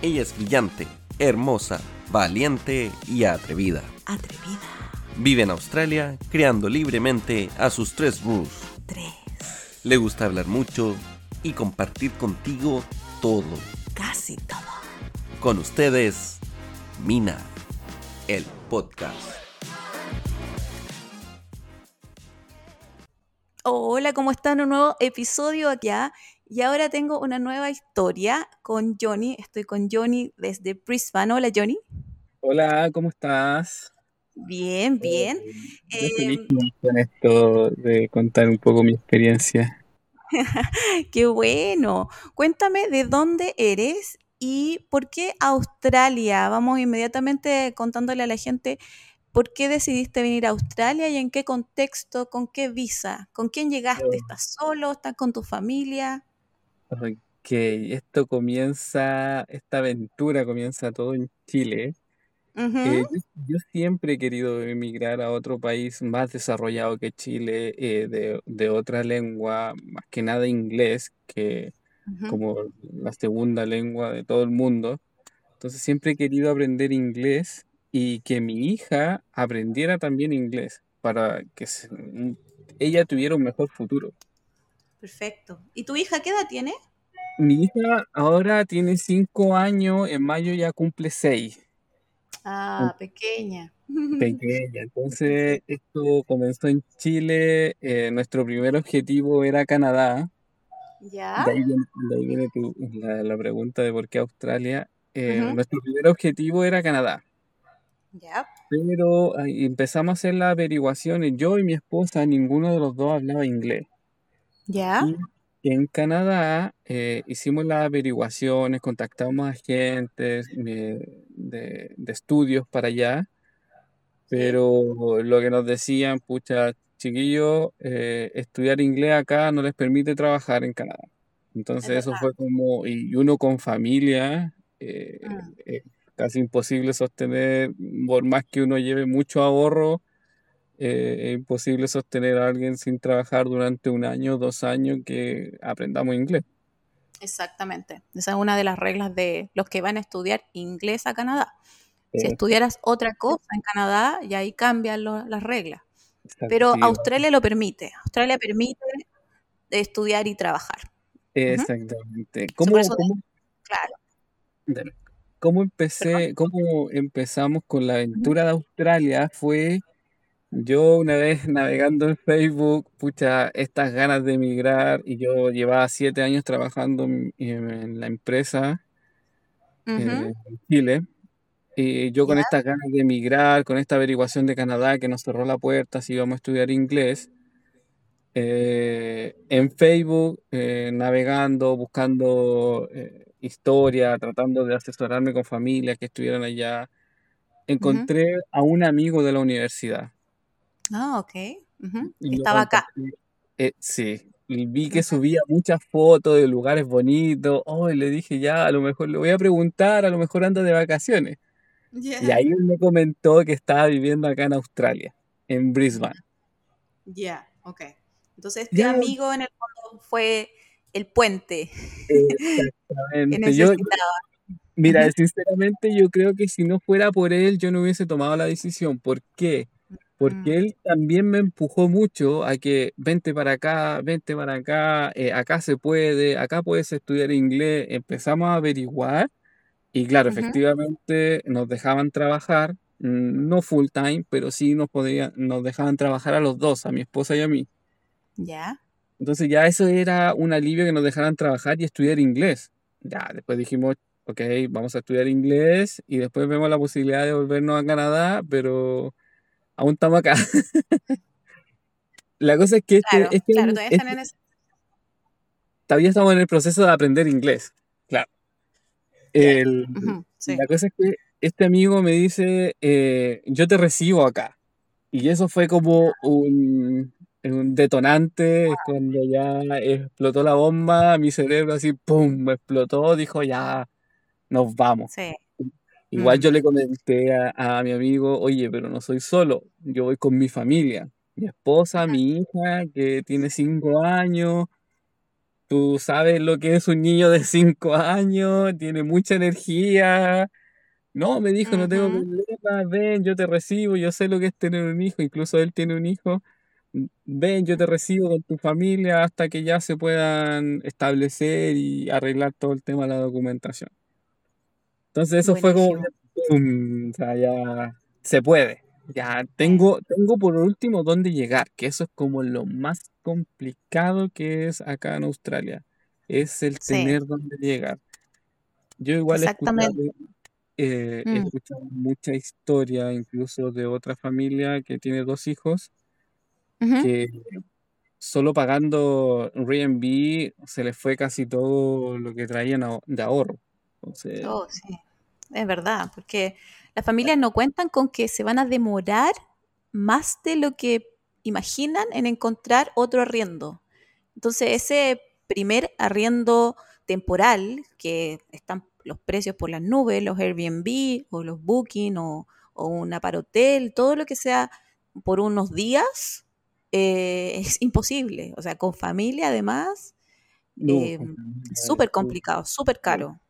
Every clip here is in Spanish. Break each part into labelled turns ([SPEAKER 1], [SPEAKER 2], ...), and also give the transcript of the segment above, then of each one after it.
[SPEAKER 1] Ella es brillante, hermosa, valiente y atrevida.
[SPEAKER 2] Atrevida.
[SPEAKER 1] Vive en Australia, creando libremente a sus tres rules.
[SPEAKER 2] Tres.
[SPEAKER 1] Le gusta hablar mucho y compartir contigo todo.
[SPEAKER 2] Casi todo.
[SPEAKER 1] Con ustedes, Mina, el podcast.
[SPEAKER 2] Hola, ¿cómo están? Un nuevo episodio acá. Y ahora tengo una nueva historia con Johnny. Estoy con Johnny desde Brisbane. Hola, Johnny.
[SPEAKER 3] Hola, ¿cómo estás?
[SPEAKER 2] Bien, bien.
[SPEAKER 3] Yo feliz con esto de contar un poco mi experiencia.
[SPEAKER 2] Qué bueno. Cuéntame de dónde eres y por qué Australia. Vamos inmediatamente contándole a la gente por qué decidiste venir a Australia y en qué contexto, con qué visa, con quién llegaste. ¿Estás solo? ¿Estás con tu familia?
[SPEAKER 3] Ok, esto comienza, esta aventura comienza todo en Chile. Eh,
[SPEAKER 2] Ujú,
[SPEAKER 3] yo, yo siempre he querido emigrar a otro país más desarrollado que Chile, eh, de, de otra lengua, más que nada inglés, que
[SPEAKER 2] ujú.
[SPEAKER 3] como la segunda lengua de todo el mundo. Entonces siempre he querido aprender inglés y que mi hija aprendiera también inglés para que se- ella tuviera un mejor futuro.
[SPEAKER 2] Perfecto. ¿Y tu hija qué edad tiene?
[SPEAKER 3] Mi hija ahora tiene cinco años, en mayo ya cumple seis.
[SPEAKER 2] Ah, pequeña.
[SPEAKER 3] Pequeña. Entonces, esto comenzó en Chile. eh, nuestro primer objetivo era Canadá.
[SPEAKER 2] ¿Ya?
[SPEAKER 3] De ahí viene, de ahí viene tu- la, la pregunta de por qué Australia. Eh, nuestro primer objetivo era Canadá.
[SPEAKER 2] ¿Ya?
[SPEAKER 3] Pero empezamos a hacer las averiguaciones. Yo y mi esposa, ninguno de los dos hablaba inglés.
[SPEAKER 2] ¿Ya?
[SPEAKER 3] Y en Canadá eh, hicimos las averiguaciones, contactamos a agentes de, de- de estudios para allá, pero lo que nos decían, pucha, chiquillos, eh, estudiar inglés acá no les permite trabajar en Canadá.
[SPEAKER 2] Es
[SPEAKER 3] Entonces eso fue como, y uno con familia, eh,
[SPEAKER 2] Mm,
[SPEAKER 3] casi imposible sostener, por más que uno lleve mucho ahorro eh, es imposible sostener a alguien sin trabajar durante un año, dos años que aprendamos inglés.
[SPEAKER 2] Exactamente. Esa es una de las reglas de los que van a estudiar inglés a Canadá. Si
[SPEAKER 3] Eh,
[SPEAKER 2] estudiaras otra cosa en Canadá, y ahí cambian lo- las reglas. Pero Australia lo permite. Australia permite estudiar y trabajar.
[SPEAKER 3] Exactamente. ¿Cómo,
[SPEAKER 2] eso,
[SPEAKER 3] cómo,
[SPEAKER 2] claro,
[SPEAKER 3] dale. ¿Cómo
[SPEAKER 2] perdón.
[SPEAKER 3] empecé, cómo empezamos con la aventura de Australia? Fue yo una vez navegando en Facebook, pucha, estas ganas de emigrar, y yo llevaba siete años trabajando en, en la empresa
[SPEAKER 2] Ujú.
[SPEAKER 3] eh, en Chile. Y yo con
[SPEAKER 2] ¿Ya?
[SPEAKER 3] estas ganas de emigrar, con esta averiguación de Canadá que nos cerró la puerta si íbamos a estudiar inglés, eh, en Facebook, eh, navegando, buscando eh, historia, tratando de asesorarme con familias que estuvieran allá, encontré a un amigo de la universidad
[SPEAKER 2] Ah, ok.
[SPEAKER 3] Y
[SPEAKER 2] Estaba acá.
[SPEAKER 3] Eh, sí, y vi que subía muchas fotos de lugares bonitos. Oh, y le dije, ya, a lo mejor le voy a preguntar, a lo mejor anda de vacaciones. Y
[SPEAKER 2] Ya.
[SPEAKER 3] ahí él me comentó que estaba viviendo acá en Australia, en. Brisbane.
[SPEAKER 2] Ya, ok. Entonces este amigo en el fondo fue el puente que
[SPEAKER 3] exactamente. Yo, mira, sinceramente yo creo que si no fuera por él, yo no hubiese tomado la decisión. ¿Por qué?
[SPEAKER 2] Mm,
[SPEAKER 3] Porque él también me empujó mucho a que vente para acá, vente para acá, eh, acá se puede, acá puedes estudiar inglés. Empezamos a averiguar y claro, efectivamente nos dejaban trabajar, mm, no full time, pero sí nos podían, nos dejaban trabajar a los dos, a mi esposa y a mí.
[SPEAKER 2] Ya.
[SPEAKER 3] Entonces ya eso era un alivio que nos dejaran trabajar y estudiar inglés. Ya, después dijimos, ok, vamos a estudiar inglés y después vemos la posibilidad de volvernos a Canadá, pero aún estamos acá. La cosa es que este,
[SPEAKER 2] Claro,
[SPEAKER 3] este
[SPEAKER 2] claro,
[SPEAKER 3] año,
[SPEAKER 2] todavía están en
[SPEAKER 3] este-
[SPEAKER 2] ese.
[SPEAKER 3] todavía estamos en el proceso de aprender inglés. Claro.
[SPEAKER 2] Sí.
[SPEAKER 3] la cosa es que este amigo me dice, eh, yo te recibo acá. Y eso fue como un, un detonante, cuando ya explotó la bomba, mi cerebro así, ¡pum!, me explotó, dijo, ya, nos vamos.
[SPEAKER 2] Sí.
[SPEAKER 3] Igual
[SPEAKER 2] Mm,
[SPEAKER 3] yo le comenté a, a mi amigo, oye, pero no soy solo, yo voy con mi familia, mi esposa, mi hija, que tiene cinco años, tú sabes lo que es un niño de 5 años, tiene mucha energía. No, me dijo, no tengo problema, ven, yo te recibo, yo sé lo que es tener un hijo, incluso él tiene un hijo. Ven, yo te recibo con tu familia hasta que ya se puedan establecer y arreglar todo el tema de la documentación. Entonces eso fue como, ya se puede. Ya tengo, tengo por último dónde llegar, que eso es como lo más complicado que es acá en Australia, es el
[SPEAKER 2] Sí,
[SPEAKER 3] tener dónde llegar. Yo igual he escuchado,
[SPEAKER 2] exactamente.
[SPEAKER 3] eh, he
[SPEAKER 2] Mm,
[SPEAKER 3] escuchado mucha historia, incluso de otra familia que tiene dos hijos, que solo pagando Airbnb se les fue casi todo lo que traían de ahorro. Entonces,
[SPEAKER 2] Oh, sí, es verdad, porque las familias no cuentan con que se van a demorar más de lo que imaginan en encontrar otro arriendo. Entonces, ese primer arriendo temporal, que están los precios por las nubes, los Airbnb o los Booking o, o un aparotel, todo lo que sea por unos días, eh, es imposible. O sea, con familia además,
[SPEAKER 3] no,
[SPEAKER 2] eh, súper
[SPEAKER 3] súper-
[SPEAKER 2] complicado, súper caro.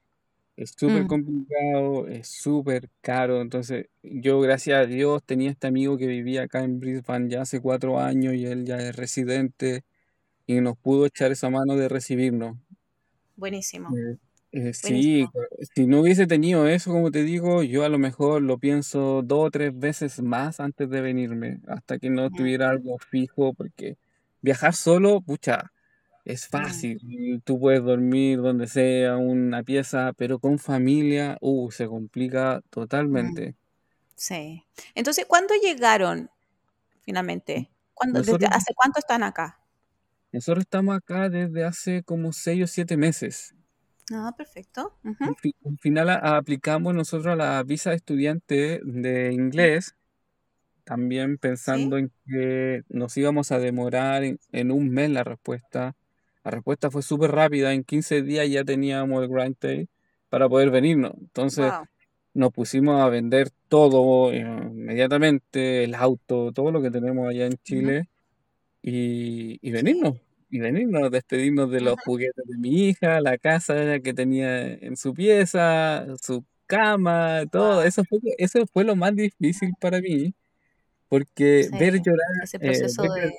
[SPEAKER 3] Es súper
[SPEAKER 2] Mm,
[SPEAKER 3] complicado, es súper caro. Entonces, yo, gracias a Dios, tenía este amigo que vivía acá en Brisbane ya hace cuatro años y él ya es residente y nos pudo echar esa mano de recibirnos.
[SPEAKER 2] buenísimo,
[SPEAKER 3] Eh, eh, sí,
[SPEAKER 2] buenísimo.
[SPEAKER 3] si no hubiese tenido eso, como te digo, yo a lo mejor lo pienso dos o tres veces más antes de venirme, hasta que no
[SPEAKER 2] Mm,
[SPEAKER 3] tuviera algo fijo, porque viajar solo, pucha, es
[SPEAKER 2] mm,
[SPEAKER 3] fácil. Tú puedes dormir donde sea, una pieza, pero con familia, uh, se complica
[SPEAKER 2] mm,
[SPEAKER 3] totalmente.
[SPEAKER 2] sí. Entonces, ¿cuándo llegaron finalmente? ¿Cuándo, desde, ¿Hace cuánto están acá?
[SPEAKER 3] nosotros estamos acá desde hace como seis o siete meses.
[SPEAKER 2] Ah, perfecto.
[SPEAKER 3] Al final a- aplicamos nosotros la visa de estudiante de inglés, también
[SPEAKER 2] Sí.
[SPEAKER 3] pensando en que nos íbamos a demorar en, en un mes la respuesta. La respuesta fue súper rápida, en 15 días ya teníamos el grant pay para poder venirnos. Entonces
[SPEAKER 2] Wow.
[SPEAKER 3] nos pusimos a vender todo eh, inmediatamente, el auto, todo lo que tenemos allá en Chile y, y venirnos, y venirnos, despedirnos de los juguetes de mi hija, la casa que tenía en su pieza, su cama, todo.
[SPEAKER 2] Wow.
[SPEAKER 3] Eso fue, eso fue lo más difícil para mí, porque ver llorar,
[SPEAKER 2] Ese
[SPEAKER 3] eh,
[SPEAKER 2] proceso
[SPEAKER 3] ver
[SPEAKER 2] de...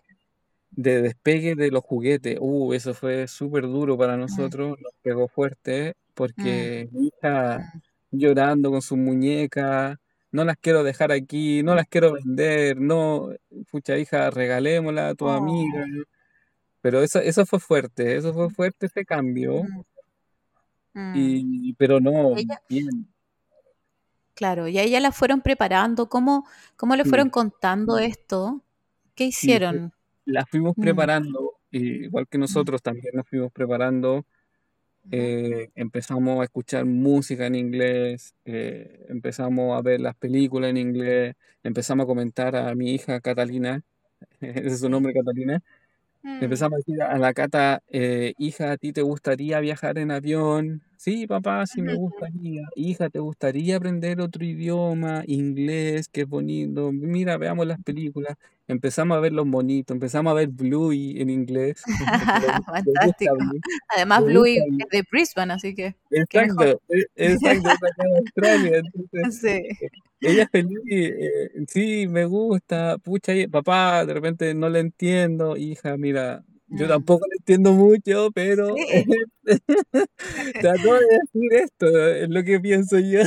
[SPEAKER 3] de despegue de los juguetes, uh, eso fue súper duro para
[SPEAKER 2] Mm,
[SPEAKER 3] nosotros, nos pegó fuerte,
[SPEAKER 2] mm,
[SPEAKER 3] porque mi hija
[SPEAKER 2] mm.
[SPEAKER 3] llorando con sus muñecas, no las quiero dejar aquí, no
[SPEAKER 2] Mm.
[SPEAKER 3] las quiero vender, no, pucha hija, regalémosla a tu amiga.
[SPEAKER 2] Oh.
[SPEAKER 3] Pero eso, eso fue fuerte, eso fue fuerte ese cambio,
[SPEAKER 2] Mm, mm.
[SPEAKER 3] y, pero no,
[SPEAKER 2] Ella,
[SPEAKER 3] bien.
[SPEAKER 2] claro, y a ella la fueron preparando. ¿Cómo, cómo le
[SPEAKER 3] Sí,
[SPEAKER 2] fueron contando esto? ¿Qué
[SPEAKER 3] sí,
[SPEAKER 2] hicieron?
[SPEAKER 3] La fuimos
[SPEAKER 2] Mm,
[SPEAKER 3] preparando, y igual que
[SPEAKER 2] mm,
[SPEAKER 3] nosotros también nos fuimos preparando. eh, empezamos a escuchar música en inglés, eh, empezamos a ver las películas en inglés, empezamos a comentar a mi hija Catalina, ese es su nombre Catalina,
[SPEAKER 2] Mm,
[SPEAKER 3] empezamos a decir a la Cata, eh, hija, ¿a ti te gustaría viajar en avión? Sí, papá, sí me gustaría. Hija, ¿te gustaría aprender otro idioma? Inglés, qué bonito. Mira, veamos las películas. Empezamos a ver los bonitos, empezamos a ver Bluey en inglés, le, gusta
[SPEAKER 2] Fantástico.
[SPEAKER 3] Bluey,
[SPEAKER 2] Además,
[SPEAKER 3] le
[SPEAKER 2] Bluey
[SPEAKER 3] gusta Bluey.
[SPEAKER 2] es de Brisbane, así que qué mejor.
[SPEAKER 3] Exacto, e- exacto, es acá en Australia. Entonces,
[SPEAKER 2] Sí.
[SPEAKER 3] eh, ella es feliz, eh, sí, me gusta, pucha, y- papá, de repente no le entiendo, hija, mira, yo tampoco le entiendo mucho, pero
[SPEAKER 2] Sí.
[SPEAKER 3] trató de decir esto, es lo que pienso yo.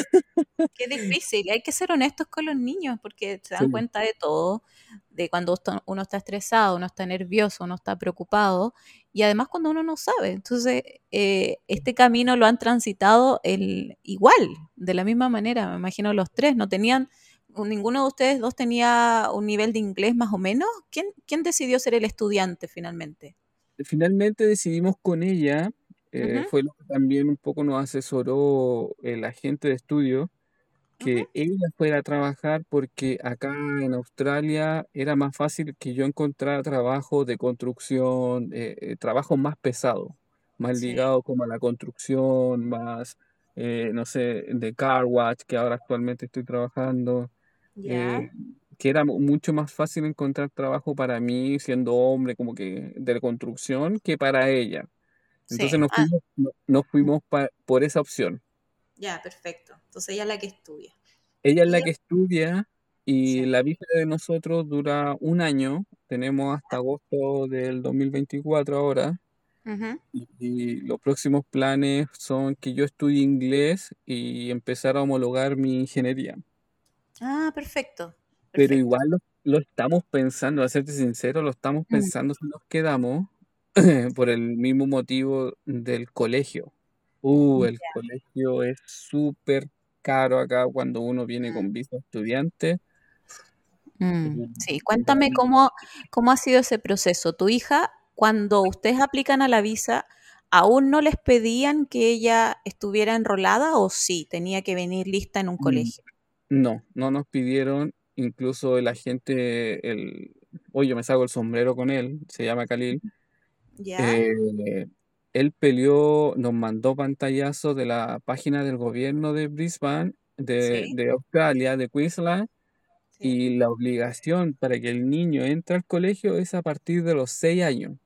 [SPEAKER 2] Qué difícil. Hay que ser honestos con los niños porque se dan
[SPEAKER 3] Sí,
[SPEAKER 2] cuenta de todo, de cuando uno está estresado, uno está nervioso, uno está preocupado y además cuando uno no sabe. Entonces, eh, este camino lo han transitado el, igual, de la misma manera. Me imagino los tres no tenían, ninguno de ustedes dos tenía un nivel de inglés más o menos. ¿Quién, quién decidió ser el estudiante finalmente?
[SPEAKER 3] finalmente decidimos con ella, eh, fue lo que también un poco nos asesoró el agente de estudio, que ella fuera a trabajar porque acá en Australia era más fácil que yo encontrara trabajo de construcción, eh, eh, trabajo más pesado, más
[SPEAKER 2] Sí,
[SPEAKER 3] ligado como a la construcción, más, eh, no sé, de car wash, que ahora actualmente estoy trabajando,
[SPEAKER 2] ya.
[SPEAKER 3] eh, que era mu- mucho más fácil encontrar trabajo para mí siendo hombre, como que de construcción, que para ella. Entonces
[SPEAKER 2] Sí.
[SPEAKER 3] nos
[SPEAKER 2] Ah,
[SPEAKER 3] fuimos, no- nos fuimos pa- por esa opción.
[SPEAKER 2] ya, perfecto. Entonces ella es la que estudia.
[SPEAKER 3] Ella es
[SPEAKER 2] ¿Y
[SPEAKER 3] la que estudia y
[SPEAKER 2] Sí.
[SPEAKER 3] la visa de nosotros dura un año. Tenemos hasta agosto del 2024 ahora.
[SPEAKER 2] Ujú.
[SPEAKER 3] Y, y los próximos planes son que yo estudie inglés y empezar a homologar mi ingeniería.
[SPEAKER 2] Ah, perfecto.
[SPEAKER 3] Pero igual lo, lo estamos pensando, a serte sincero, lo estamos
[SPEAKER 2] Mm,
[SPEAKER 3] pensando si nos quedamos por el mismo motivo del colegio. Uh, el colegio es súper caro acá cuando uno viene
[SPEAKER 2] Mm,
[SPEAKER 3] con visa estudiante.
[SPEAKER 2] mm.
[SPEAKER 3] Eh,
[SPEAKER 2] Sí, cuéntame cómo, cómo ha sido ese proceso. Tu hija, cuando ustedes aplican a la visa, ¿aún no les pedían que ella estuviera enrolada o sí, tenía que venir lista en un
[SPEAKER 3] Mm,
[SPEAKER 2] colegio?
[SPEAKER 3] No, no nos pidieron, incluso el agente, el, oye, yo me saco el sombrero con él, se llama Khalil,
[SPEAKER 2] ¿Ya?
[SPEAKER 3] eh, él peleó, nos mandó pantallazos de la página del gobierno de Brisbane, de,
[SPEAKER 2] Sí,
[SPEAKER 3] de Australia, de Queensland,
[SPEAKER 2] sí.
[SPEAKER 3] y la obligación para que el niño entre al colegio es a partir de los seis años.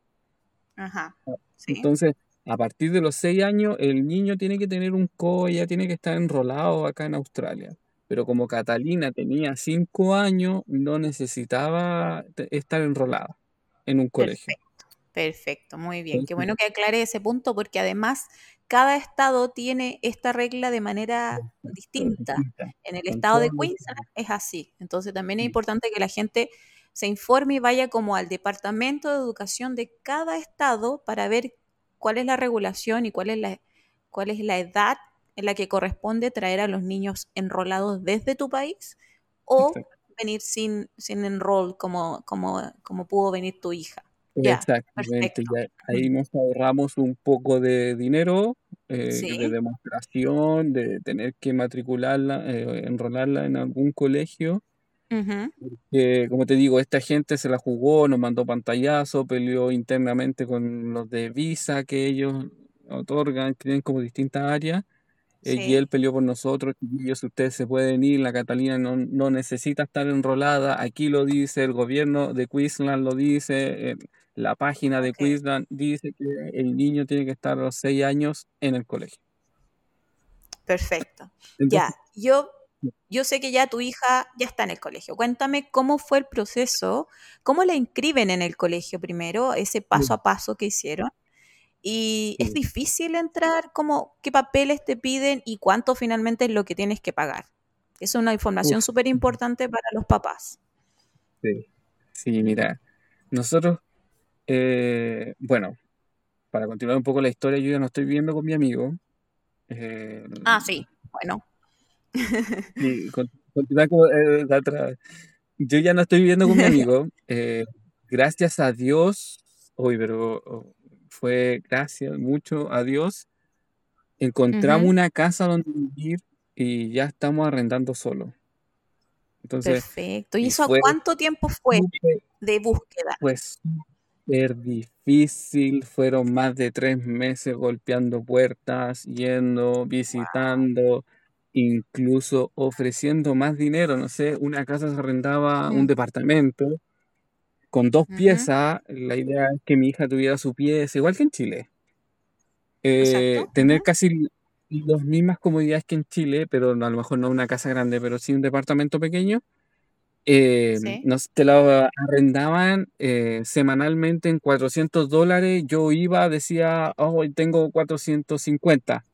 [SPEAKER 2] Ajá. Sí.
[SPEAKER 3] Entonces, a partir de los seis años, el niño tiene que tener un COE, ya tiene que estar enrolado acá en Australia. Pero como Catalina tenía cinco años, no necesitaba estar enrolada en un colegio.
[SPEAKER 2] Perfecto, perfecto, muy bien. Qué bueno que aclare ese punto porque además cada estado tiene esta regla de manera distinta. En el estado de Queensland es así. Entonces también es importante que la gente se informe y vaya como al departamento de educación de cada estado para ver cuál es la regulación y cuál es la, cuál es la edad en la que corresponde traer a los niños enrolados desde tu país o
[SPEAKER 3] exacto.
[SPEAKER 2] venir sin, sin enroll como, como, como pudo venir tu hija.
[SPEAKER 3] Exactamente, ya ahí nos ahorramos un poco de dinero, eh, de
[SPEAKER 2] Sí,
[SPEAKER 3] demostración, de tener que matricularla, eh, enrolarla en algún colegio.
[SPEAKER 2] ujú,
[SPEAKER 3] que, como te digo, esta gente se la jugó, nos mandó pantallazo, peleó internamente con los de Visa que ellos otorgan, tienen como distintas áreas, eh, y él peleó por nosotros, chiquillos, ustedes se pueden ir, la Catalina no, no necesita estar enrolada, aquí lo dice, el gobierno de Queensland lo dice, eh, la página de Queensland dice que el niño tiene que estar a los seis años en el colegio.
[SPEAKER 2] perfecto.
[SPEAKER 3] Entonces,
[SPEAKER 2] Ya, yo, yo sé que ya tu hija ya está en el colegio. Cuéntame cómo fue el proceso, cómo la inscriben en el colegio primero, ese paso a paso que hicieron. Y es difícil entrar, ¿cómo, qué papeles te piden y cuánto finalmente es lo que tienes que pagar. Es una información súper importante para los papás.
[SPEAKER 3] sí, sí, mira, nosotros, eh, bueno, para continuar un poco la historia, yo ya no estoy viviendo con mi amigo. eh,
[SPEAKER 2] Ah, sí, bueno.
[SPEAKER 3] y con- continuar con, eh, la otra- Yo ya no estoy viviendo con mi amigo. eh, gracias a Dios, hoy, pero oh, fue gracias mucho a Dios, encontramos una casa donde vivir y ya estamos arrendando solo. Entonces,
[SPEAKER 2] Perfecto. ¿Y eso a cuánto tiempo fue de búsqueda?
[SPEAKER 3] fue súper difícil. Fueron más de tres meses golpeando puertas, yendo, visitando, incluso ofreciendo más dinero. No sé, una casa se arrendaba un
[SPEAKER 2] Mm,
[SPEAKER 3] departamento con dos
[SPEAKER 2] ujú,
[SPEAKER 3] piezas. La idea es que mi hija tuviera su pieza, igual que en Chile. Eh, tener casi las mismas comodidades que en Chile, pero a lo mejor no una casa grande, pero sí un departamento pequeño. eh,
[SPEAKER 2] Sí.
[SPEAKER 3] nos, te la arrendaban eh, semanalmente en 400 dólares. Yo iba, decía, oh, hoy tengo 450.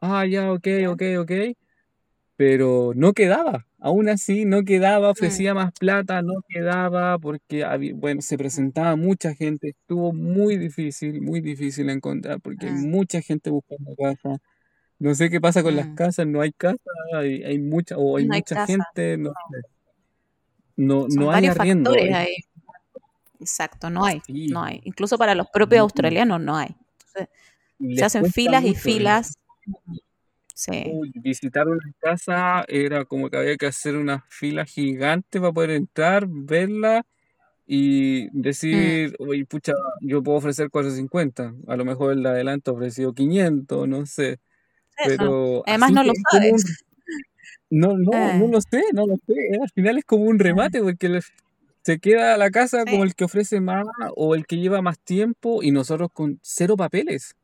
[SPEAKER 3] Ah, ya, ok, ok, ok. Pero no quedaba. Aún así, no quedaba. Ofrecía más plata, no quedaba porque, había- bueno, se presentaba mucha gente. Estuvo muy difícil, muy difícil encontrar porque hay
[SPEAKER 2] mm,
[SPEAKER 3] mucha gente buscando casa. No sé qué pasa con las
[SPEAKER 2] mm.
[SPEAKER 3] casas, no hay casa, hay, hay mucha, o hay
[SPEAKER 2] No hay
[SPEAKER 3] mucha gente, no
[SPEAKER 2] no.
[SPEAKER 3] hay arriendo.
[SPEAKER 2] Exacto, no hay, no hay. Incluso para los propios australianos no hay. Entonces, se hacen filas y
[SPEAKER 3] eh.
[SPEAKER 2] Sí.
[SPEAKER 3] Uy, visitar una casa era como que había que hacer una fila gigante para poder entrar, verla y
[SPEAKER 2] Mm,
[SPEAKER 3] decir, oye, pucha, yo puedo ofrecer 450. A lo mejor el de adelante ofreció 500, no sé.
[SPEAKER 2] Eso.
[SPEAKER 3] Pero
[SPEAKER 2] Además no lo
[SPEAKER 3] un...
[SPEAKER 2] sabes.
[SPEAKER 3] No, no, no
[SPEAKER 2] Eh,
[SPEAKER 3] lo sé, no lo sé. Al final es como un
[SPEAKER 2] eh,
[SPEAKER 3] remate porque les- se queda a la casa
[SPEAKER 2] Sí.
[SPEAKER 3] como el que ofrece más o el que lleva más tiempo y nosotros con cero papeles.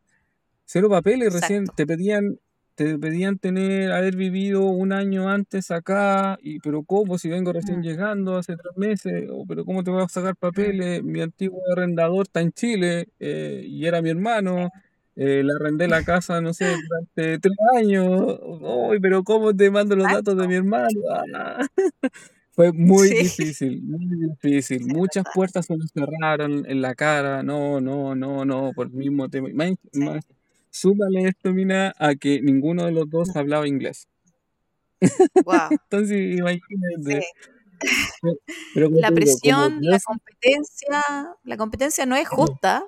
[SPEAKER 3] Cero papeles, recién te pedían, te pedían tener, haber vivido un año antes acá, y pero ¿cómo? Si vengo recién
[SPEAKER 2] Mm,
[SPEAKER 3] llegando hace tres meses, o pero ¿cómo te voy a sacar
[SPEAKER 2] mm,
[SPEAKER 3] papeles? Mi antiguo arrendador está en Chile, eh, y era mi hermano, eh, le arrendé la casa, no sé, durante tres años, ¡Uy, pero ¿cómo te mando los datos de mi hermano? Ah. Fue muy
[SPEAKER 2] Sí,
[SPEAKER 3] difícil, muy difícil. Muchas puertas se nos cerraron en la cara. No, no, no, no, por el mismo tema. Más,
[SPEAKER 2] Sí.
[SPEAKER 3] más- súmale esto, Mina, a que ninguno de los dos hablaba inglés.
[SPEAKER 2] Wow.
[SPEAKER 3] Entonces, imagínate. Pero
[SPEAKER 2] La
[SPEAKER 3] como
[SPEAKER 2] presión, la competencia, la competencia no es justa,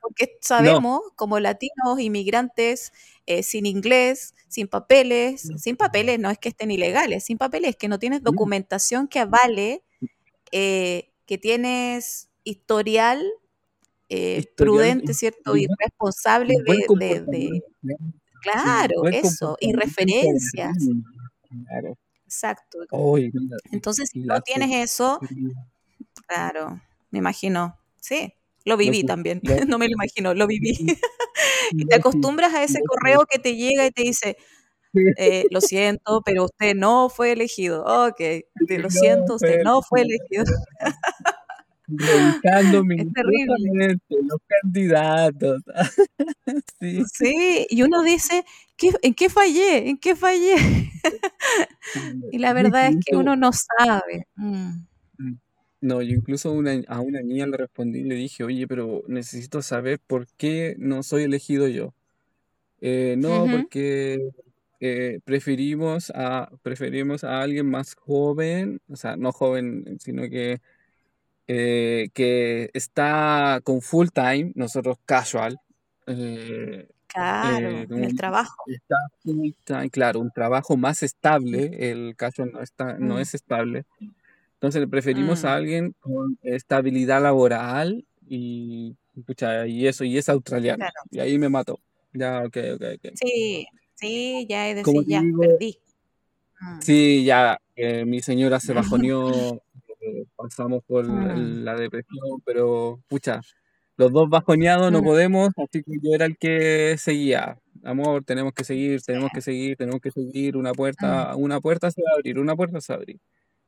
[SPEAKER 2] porque
[SPEAKER 3] no,
[SPEAKER 2] sabemos, como latinos, inmigrantes, eh, sin inglés, sin papeles, sin papeles no es que estén ilegales, sin papeles que no tienes documentación que avale eh, que tienes historial eh, prudente, ¿cierto?
[SPEAKER 3] y
[SPEAKER 2] responsable de.
[SPEAKER 3] Sí,
[SPEAKER 2] claro, eso, y referencias.
[SPEAKER 3] Claro.
[SPEAKER 2] exacto. Entonces, si no tienes eso, claro, me imagino, sí, lo viví también, no me lo imagino, lo viví. Y te acostumbras a ese correo que te llega y te dice, eh, lo siento, pero usted no fue elegido. Ok, lo siento, usted no fue elegido.
[SPEAKER 3] Revisando
[SPEAKER 2] Es terrible.
[SPEAKER 3] minuciosamente los candidatos. Sí.
[SPEAKER 2] Sí, y uno dice, ¿qué- ¿en qué fallé? ¿En qué fallé? Y la verdad es que uno no sabe. Mm,
[SPEAKER 3] No, yo incluso a una, a una niña le respondí y le dije, oye, pero necesito saber por qué no soy elegido yo. Eh, no, porque eh, preferimos a, preferimos a alguien más joven, o sea, no joven, sino que, eh, que está con full time, nosotros casual. eh,
[SPEAKER 2] Claro,
[SPEAKER 3] eh,
[SPEAKER 2] en el
[SPEAKER 3] un-
[SPEAKER 2] trabajo.
[SPEAKER 3] está full time, claro, un trabajo más estable, el caso no está, no
[SPEAKER 2] Mm,
[SPEAKER 3] es estable. Entonces le preferimos
[SPEAKER 2] mm,
[SPEAKER 3] a alguien con estabilidad laboral y, pucha, y eso, y es australiano.
[SPEAKER 2] claro.
[SPEAKER 3] Y ahí me mató. Ya, ok, ok, ok.
[SPEAKER 2] Sí, sí, ya decir,
[SPEAKER 3] te
[SPEAKER 2] ya,
[SPEAKER 3] digo,
[SPEAKER 2] perdí. Mm,
[SPEAKER 3] sí, ya, eh, mi señora se bajoneó, eh, pasamos por
[SPEAKER 2] mm,
[SPEAKER 3] el- la depresión, pero, pucha, los dos bajoneados no podemos, así que yo era el que seguía. Amor, tenemos que seguir, tenemos que seguir, tenemos que seguir, una
[SPEAKER 2] mm,
[SPEAKER 3] puerta, una puerta se va a abrir, una puerta se va a abrir.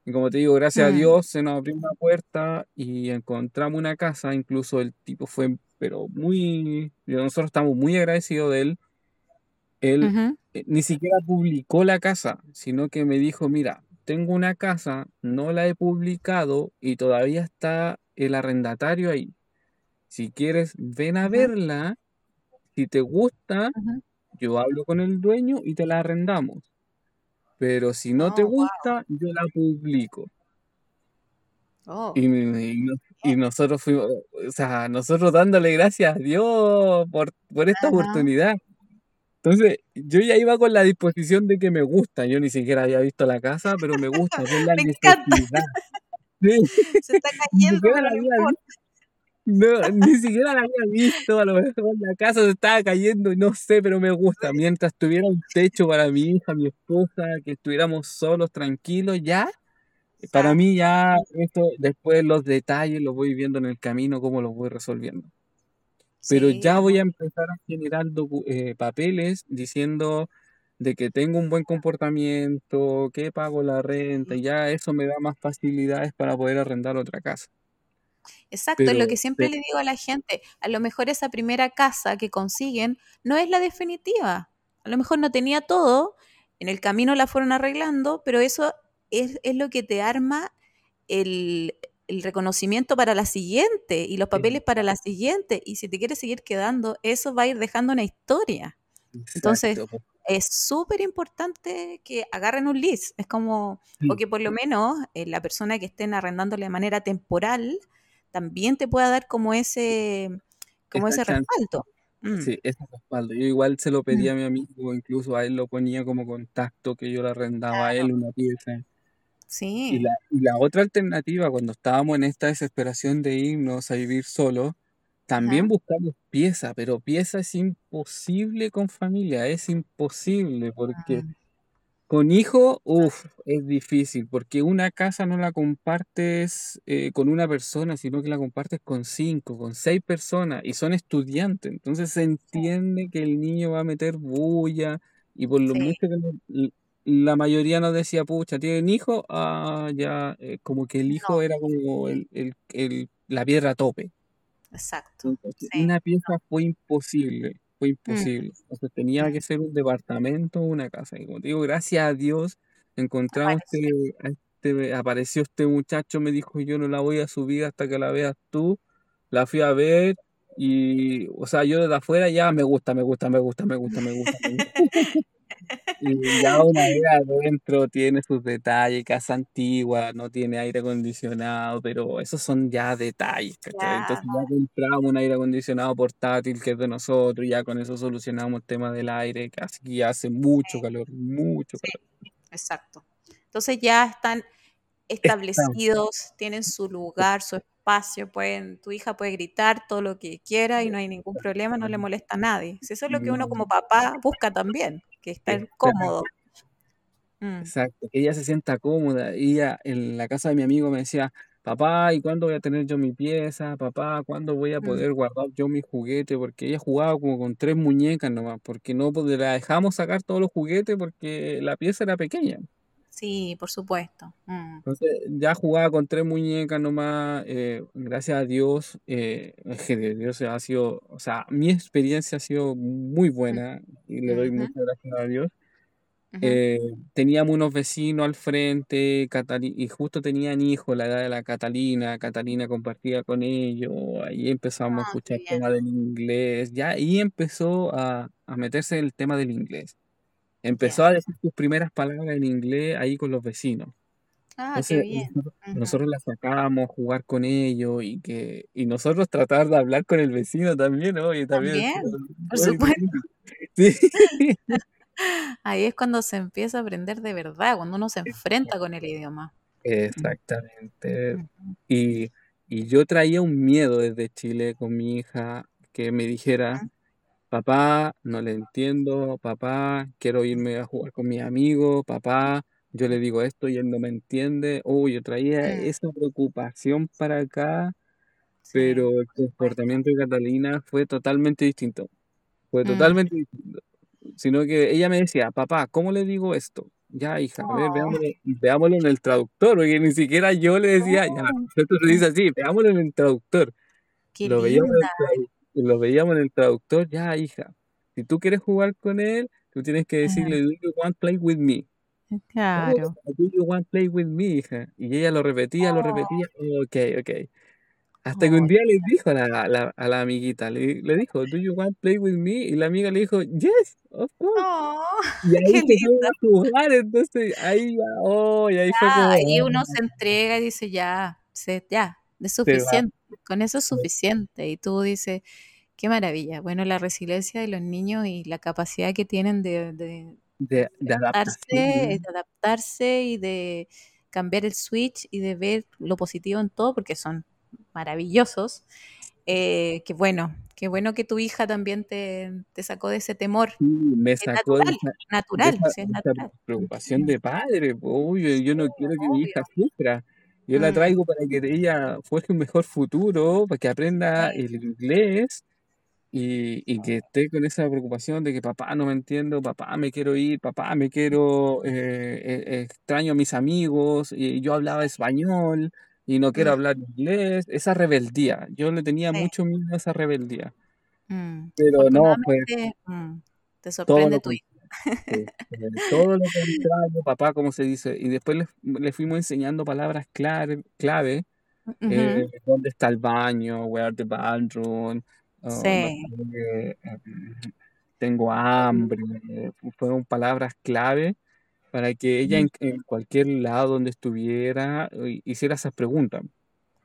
[SPEAKER 3] Y como te digo, gracias a
[SPEAKER 2] mm,
[SPEAKER 3] Dios se nos abrió una puerta y encontramos una casa, incluso el tipo fue, pero muy, nosotros estamos muy agradecidos de él. Él
[SPEAKER 2] ujú.
[SPEAKER 3] eh, ni siquiera publicó la casa, sino que me dijo, mira, tengo una casa, no la he publicado y todavía está el arrendatario ahí. Si quieres, ven a verla. Si te gusta, yo hablo con el dueño y te la arrendamos. Pero si no te
[SPEAKER 2] Oh, wow.
[SPEAKER 3] gusta, yo la publico.
[SPEAKER 2] Oh,
[SPEAKER 3] Y, y nosotros fuimos, o sea, nosotros dándole gracias a Dios por, por esta
[SPEAKER 2] ajá.
[SPEAKER 3] oportunidad. Entonces, yo ya iba con la disposición de que me gusta. Yo ni siquiera había visto la casa, pero me gusta, es la
[SPEAKER 2] Me encanta.
[SPEAKER 3] necesidad. Sí,
[SPEAKER 2] Se está cayendo, pero importa.
[SPEAKER 3] No, ni siquiera la había visto, a lo mejor la casa se estaba cayendo y no sé, pero me gusta. Mientras tuviera un techo para mi hija, mi esposa, que estuviéramos solos, tranquilos, ya, para mí ya esto, después los detalles los voy viendo en el camino, cómo los voy resolviendo. Pero
[SPEAKER 2] Sí,
[SPEAKER 3] ya voy a empezar a generar eh, papeles diciendo de que tengo un buen comportamiento, que pago la renta, y ya eso me da más facilidades para poder arrendar otra casa.
[SPEAKER 2] Exacto, es lo que siempre le digo a la gente. A lo mejor esa primera casa que consiguen no es la definitiva. A lo mejor no tenía todo, en el camino la fueron arreglando, pero eso es, es lo que te arma el, el reconocimiento para la siguiente y los papeles para la siguiente. Y si te quieres seguir quedando, eso va a ir dejando una historia. Entonces,
[SPEAKER 3] exacto,
[SPEAKER 2] es súper importante que agarren un lease. Es como, o
[SPEAKER 3] Sí,
[SPEAKER 2] que por lo menos eh, la persona que estén arrendándole de manera temporal también te pueda dar como ese, como ese respaldo. Mm,
[SPEAKER 3] Sí, ese respaldo. Yo igual se lo pedí
[SPEAKER 2] mm,
[SPEAKER 3] a mi amigo, incluso a él lo ponía como contacto, que yo le arrendaba a él una pieza. Y
[SPEAKER 2] sí.
[SPEAKER 3] la, y la otra alternativa, cuando estábamos en esta desesperación de irnos a vivir solos, también
[SPEAKER 2] Ajá.
[SPEAKER 3] buscamos pieza, pero pieza es imposible con familia, es imposible, porque
[SPEAKER 2] Mm,
[SPEAKER 3] con hijo, uff, es difícil, porque una casa no la compartes eh, con una persona, sino que la compartes con cinco, con seis personas, y son estudiantes. Entonces se entiende que el niño va a meter bulla, y por lo
[SPEAKER 2] Sí,
[SPEAKER 3] mucho que la mayoría nos decía, pucha, ¿tienen hijo? Ah, ya, eh, como que el hijo
[SPEAKER 2] no,
[SPEAKER 3] era como el, el- el- la piedra a tope.
[SPEAKER 2] exacto.
[SPEAKER 3] Entonces,
[SPEAKER 2] Sí.
[SPEAKER 3] una pieza fue imposible, fue
[SPEAKER 2] Mm,
[SPEAKER 3] imposible. Entonces tenía
[SPEAKER 2] mm.
[SPEAKER 3] que ser un departamento una casa. Y como te digo, gracias a Dios encontramos este,
[SPEAKER 2] Apareció.
[SPEAKER 3] a este- apareció este muchacho, me dijo, yo no la voy a subir hasta que la veas tú. La fui a ver y, o sea, yo desde afuera ya me gusta, me gusta, me gusta, me gusta, me gusta, me gusta. Y ya una vez adentro tiene sus detalles, casa antigua, no tiene aire acondicionado, pero esos son ya detalles, ¿cachai? Entonces ya compramos un aire acondicionado portátil que es de nosotros, y ya con eso solucionamos el tema del aire, así que hace mucho calor, mucho
[SPEAKER 2] sí,
[SPEAKER 3] calor.
[SPEAKER 2] exacto. Entonces ya están
[SPEAKER 3] Está,
[SPEAKER 2] establecidos, tienen su lugar, su espacio, pueden, tu hija puede gritar todo lo que quiera y no hay ningún problema, no le molesta a nadie. Eso es lo que uno como papá busca también, que estar
[SPEAKER 3] Exacto,
[SPEAKER 2] cómodo. Mm,
[SPEAKER 3] exacto, que ella se sienta cómoda. Y ella en la casa de mi amigo me decía, papá, ¿y cuándo voy a tener yo mi pieza? Papá, ¿cuándo voy a
[SPEAKER 2] mm,
[SPEAKER 3] poder guardar yo mi juguete? Porque ella jugaba como con tres muñecas nomás, porque no pues, la dejamos sacar todos los juguetes porque la pieza era pequeña.
[SPEAKER 2] Sí, por supuesto. Mm,
[SPEAKER 3] Entonces ya jugaba con tres muñecas nomás, eh, gracias a Dios, eh, Dios ha sido, o sea, mi experiencia ha sido muy
[SPEAKER 2] mm,
[SPEAKER 3] buena y le doy muchas gracias a Dios. Eh, teníamos unos vecinos al frente Catali- y justo tenían hijos, la edad de la Catalina, Catalina compartía con ellos, ahí empezamos a
[SPEAKER 2] Ah,
[SPEAKER 3] escuchar
[SPEAKER 2] bien.
[SPEAKER 3] tema del inglés, ya ahí empezó a, a meterse el tema del inglés. Empezó a decir sus primeras palabras en inglés ahí con los vecinos.
[SPEAKER 2] Ah, qué
[SPEAKER 3] Entonces
[SPEAKER 2] bien.
[SPEAKER 3] nosotros, nosotros la sacábamos a jugar con ellos y que y nosotros tratar de hablar con el vecino también, ¿no? Y también
[SPEAKER 2] También, por
[SPEAKER 3] oye,
[SPEAKER 2] supuesto.
[SPEAKER 3] sí,
[SPEAKER 2] Ahí es cuando se empieza a aprender de verdad, cuando uno se enfrenta con el idioma.
[SPEAKER 3] Exactamente. Y, y yo traía un miedo desde Chile con mi hija que me dijera, papá, no le entiendo, papá, quiero irme a jugar con mis amigos, papá, yo le digo esto y él no me entiende. Oh, yo traía
[SPEAKER 2] mm,
[SPEAKER 3] esa preocupación para acá,
[SPEAKER 2] Sí,
[SPEAKER 3] pero el comportamiento de Catalina fue totalmente distinto. Fue
[SPEAKER 2] Mm.
[SPEAKER 3] totalmente distinto. Sino que ella me decía, papá, ¿cómo le digo esto? Ya, hija, a ver,
[SPEAKER 2] Oh,
[SPEAKER 3] veámoslo, veámoslo en el traductor, porque ni siquiera yo le decía, ya,
[SPEAKER 2] oh,
[SPEAKER 3] esto se dice así, veámoslo en el traductor.
[SPEAKER 2] qué
[SPEAKER 3] Lo veíamos en el
[SPEAKER 2] linda.
[SPEAKER 3] Lo veíamos en el traductor, ya, hija, si tú quieres jugar con él, tú tienes que decirle, do you want to play with me? Oh,
[SPEAKER 2] Claro.
[SPEAKER 3] do you want to play with me, hija? Y ella lo repetía, lo
[SPEAKER 2] Oh,
[SPEAKER 3] repetía, ok, ok. Hasta que un
[SPEAKER 2] oh,
[SPEAKER 3] día le dijo a la, a la, a la amiguita, le, le dijo, ¿Do you want to play with me? Y la amiga le dijo, Yes, of course.
[SPEAKER 2] oh,
[SPEAKER 3] Y ahí
[SPEAKER 2] qué linda.
[SPEAKER 3] a jugar, entonces ahí ya, oh, y ahí fue
[SPEAKER 2] Ya,
[SPEAKER 3] como,
[SPEAKER 2] ahí uno
[SPEAKER 3] oh,
[SPEAKER 2] se entrega y dice, ya, se, ya, es suficiente, con eso es suficiente. Y tú dices, qué maravilla. Bueno, la resiliencia de los niños y la capacidad que tienen de, de
[SPEAKER 3] De, de
[SPEAKER 2] adaptarse, de adaptarse y de cambiar el switch y de ver lo positivo en todo, porque son maravillosos. Eh, qué bueno, qué bueno que tu hija también te, te sacó de ese temor.
[SPEAKER 3] Sí, me
[SPEAKER 2] Es
[SPEAKER 3] sacó de
[SPEAKER 2] natural,
[SPEAKER 3] de
[SPEAKER 2] natural,
[SPEAKER 3] esa,
[SPEAKER 2] sí, es
[SPEAKER 3] de esa
[SPEAKER 2] natural.
[SPEAKER 3] preocupación de padre. Obvio, yo no
[SPEAKER 2] Sí,
[SPEAKER 3] quiero que mi hija sufra. Yo la
[SPEAKER 2] Mm,
[SPEAKER 3] traigo para que ella forje un mejor futuro, para que aprenda el inglés y, y que esté con esa preocupación de que papá no me entiendo, papá me quiero ir, papá me quiero, eh, eh, extraño a mis amigos, y yo hablaba español y no quiero
[SPEAKER 2] mm,
[SPEAKER 3] hablar inglés, esa rebeldía, yo le tenía
[SPEAKER 2] sí,
[SPEAKER 3] mucho miedo a esa rebeldía,
[SPEAKER 2] mm.
[SPEAKER 3] pero no,
[SPEAKER 2] mm, te sorprende tu hija.
[SPEAKER 3] Fue todo lo contrario, papá, como se dice, y después le, le fuimos enseñando palabras clave, clave eh, dónde está el baño, where the bathroom, oh, no
[SPEAKER 2] Sí,
[SPEAKER 3] sé, em, tengo hambre, eh, fueron palabras clave para que ella en cualquier lado donde estuviera eh, hiciera esas preguntas.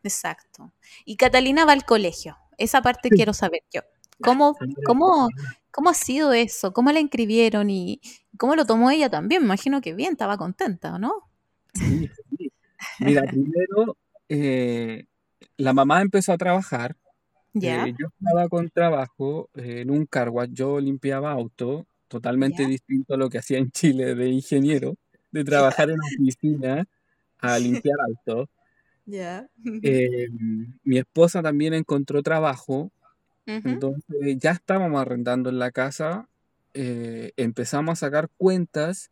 [SPEAKER 2] exacto. Y Catalina va al colegio. Esa parte quiero saber yo. ¿Cómo, cómo, cómo ha sido eso? ¿Cómo la inscribieron y cómo lo tomó ella también? Me imagino que bien, estaba contenta, ¿o no?
[SPEAKER 3] Sí, sí. Mira, primero eh, la mamá empezó a trabajar,
[SPEAKER 2] Ya.
[SPEAKER 3] eh, yo estaba con trabajo eh, en un car wash, yo limpiaba auto totalmente
[SPEAKER 2] Ya.
[SPEAKER 3] distinto a lo que hacía en Chile de ingeniero, de trabajar en oficina a limpiar autos.
[SPEAKER 2] Ya.
[SPEAKER 3] Eh, mi esposa también encontró trabajo, Entonces ya estábamos arrendando en la casa, eh, empezamos a sacar cuentas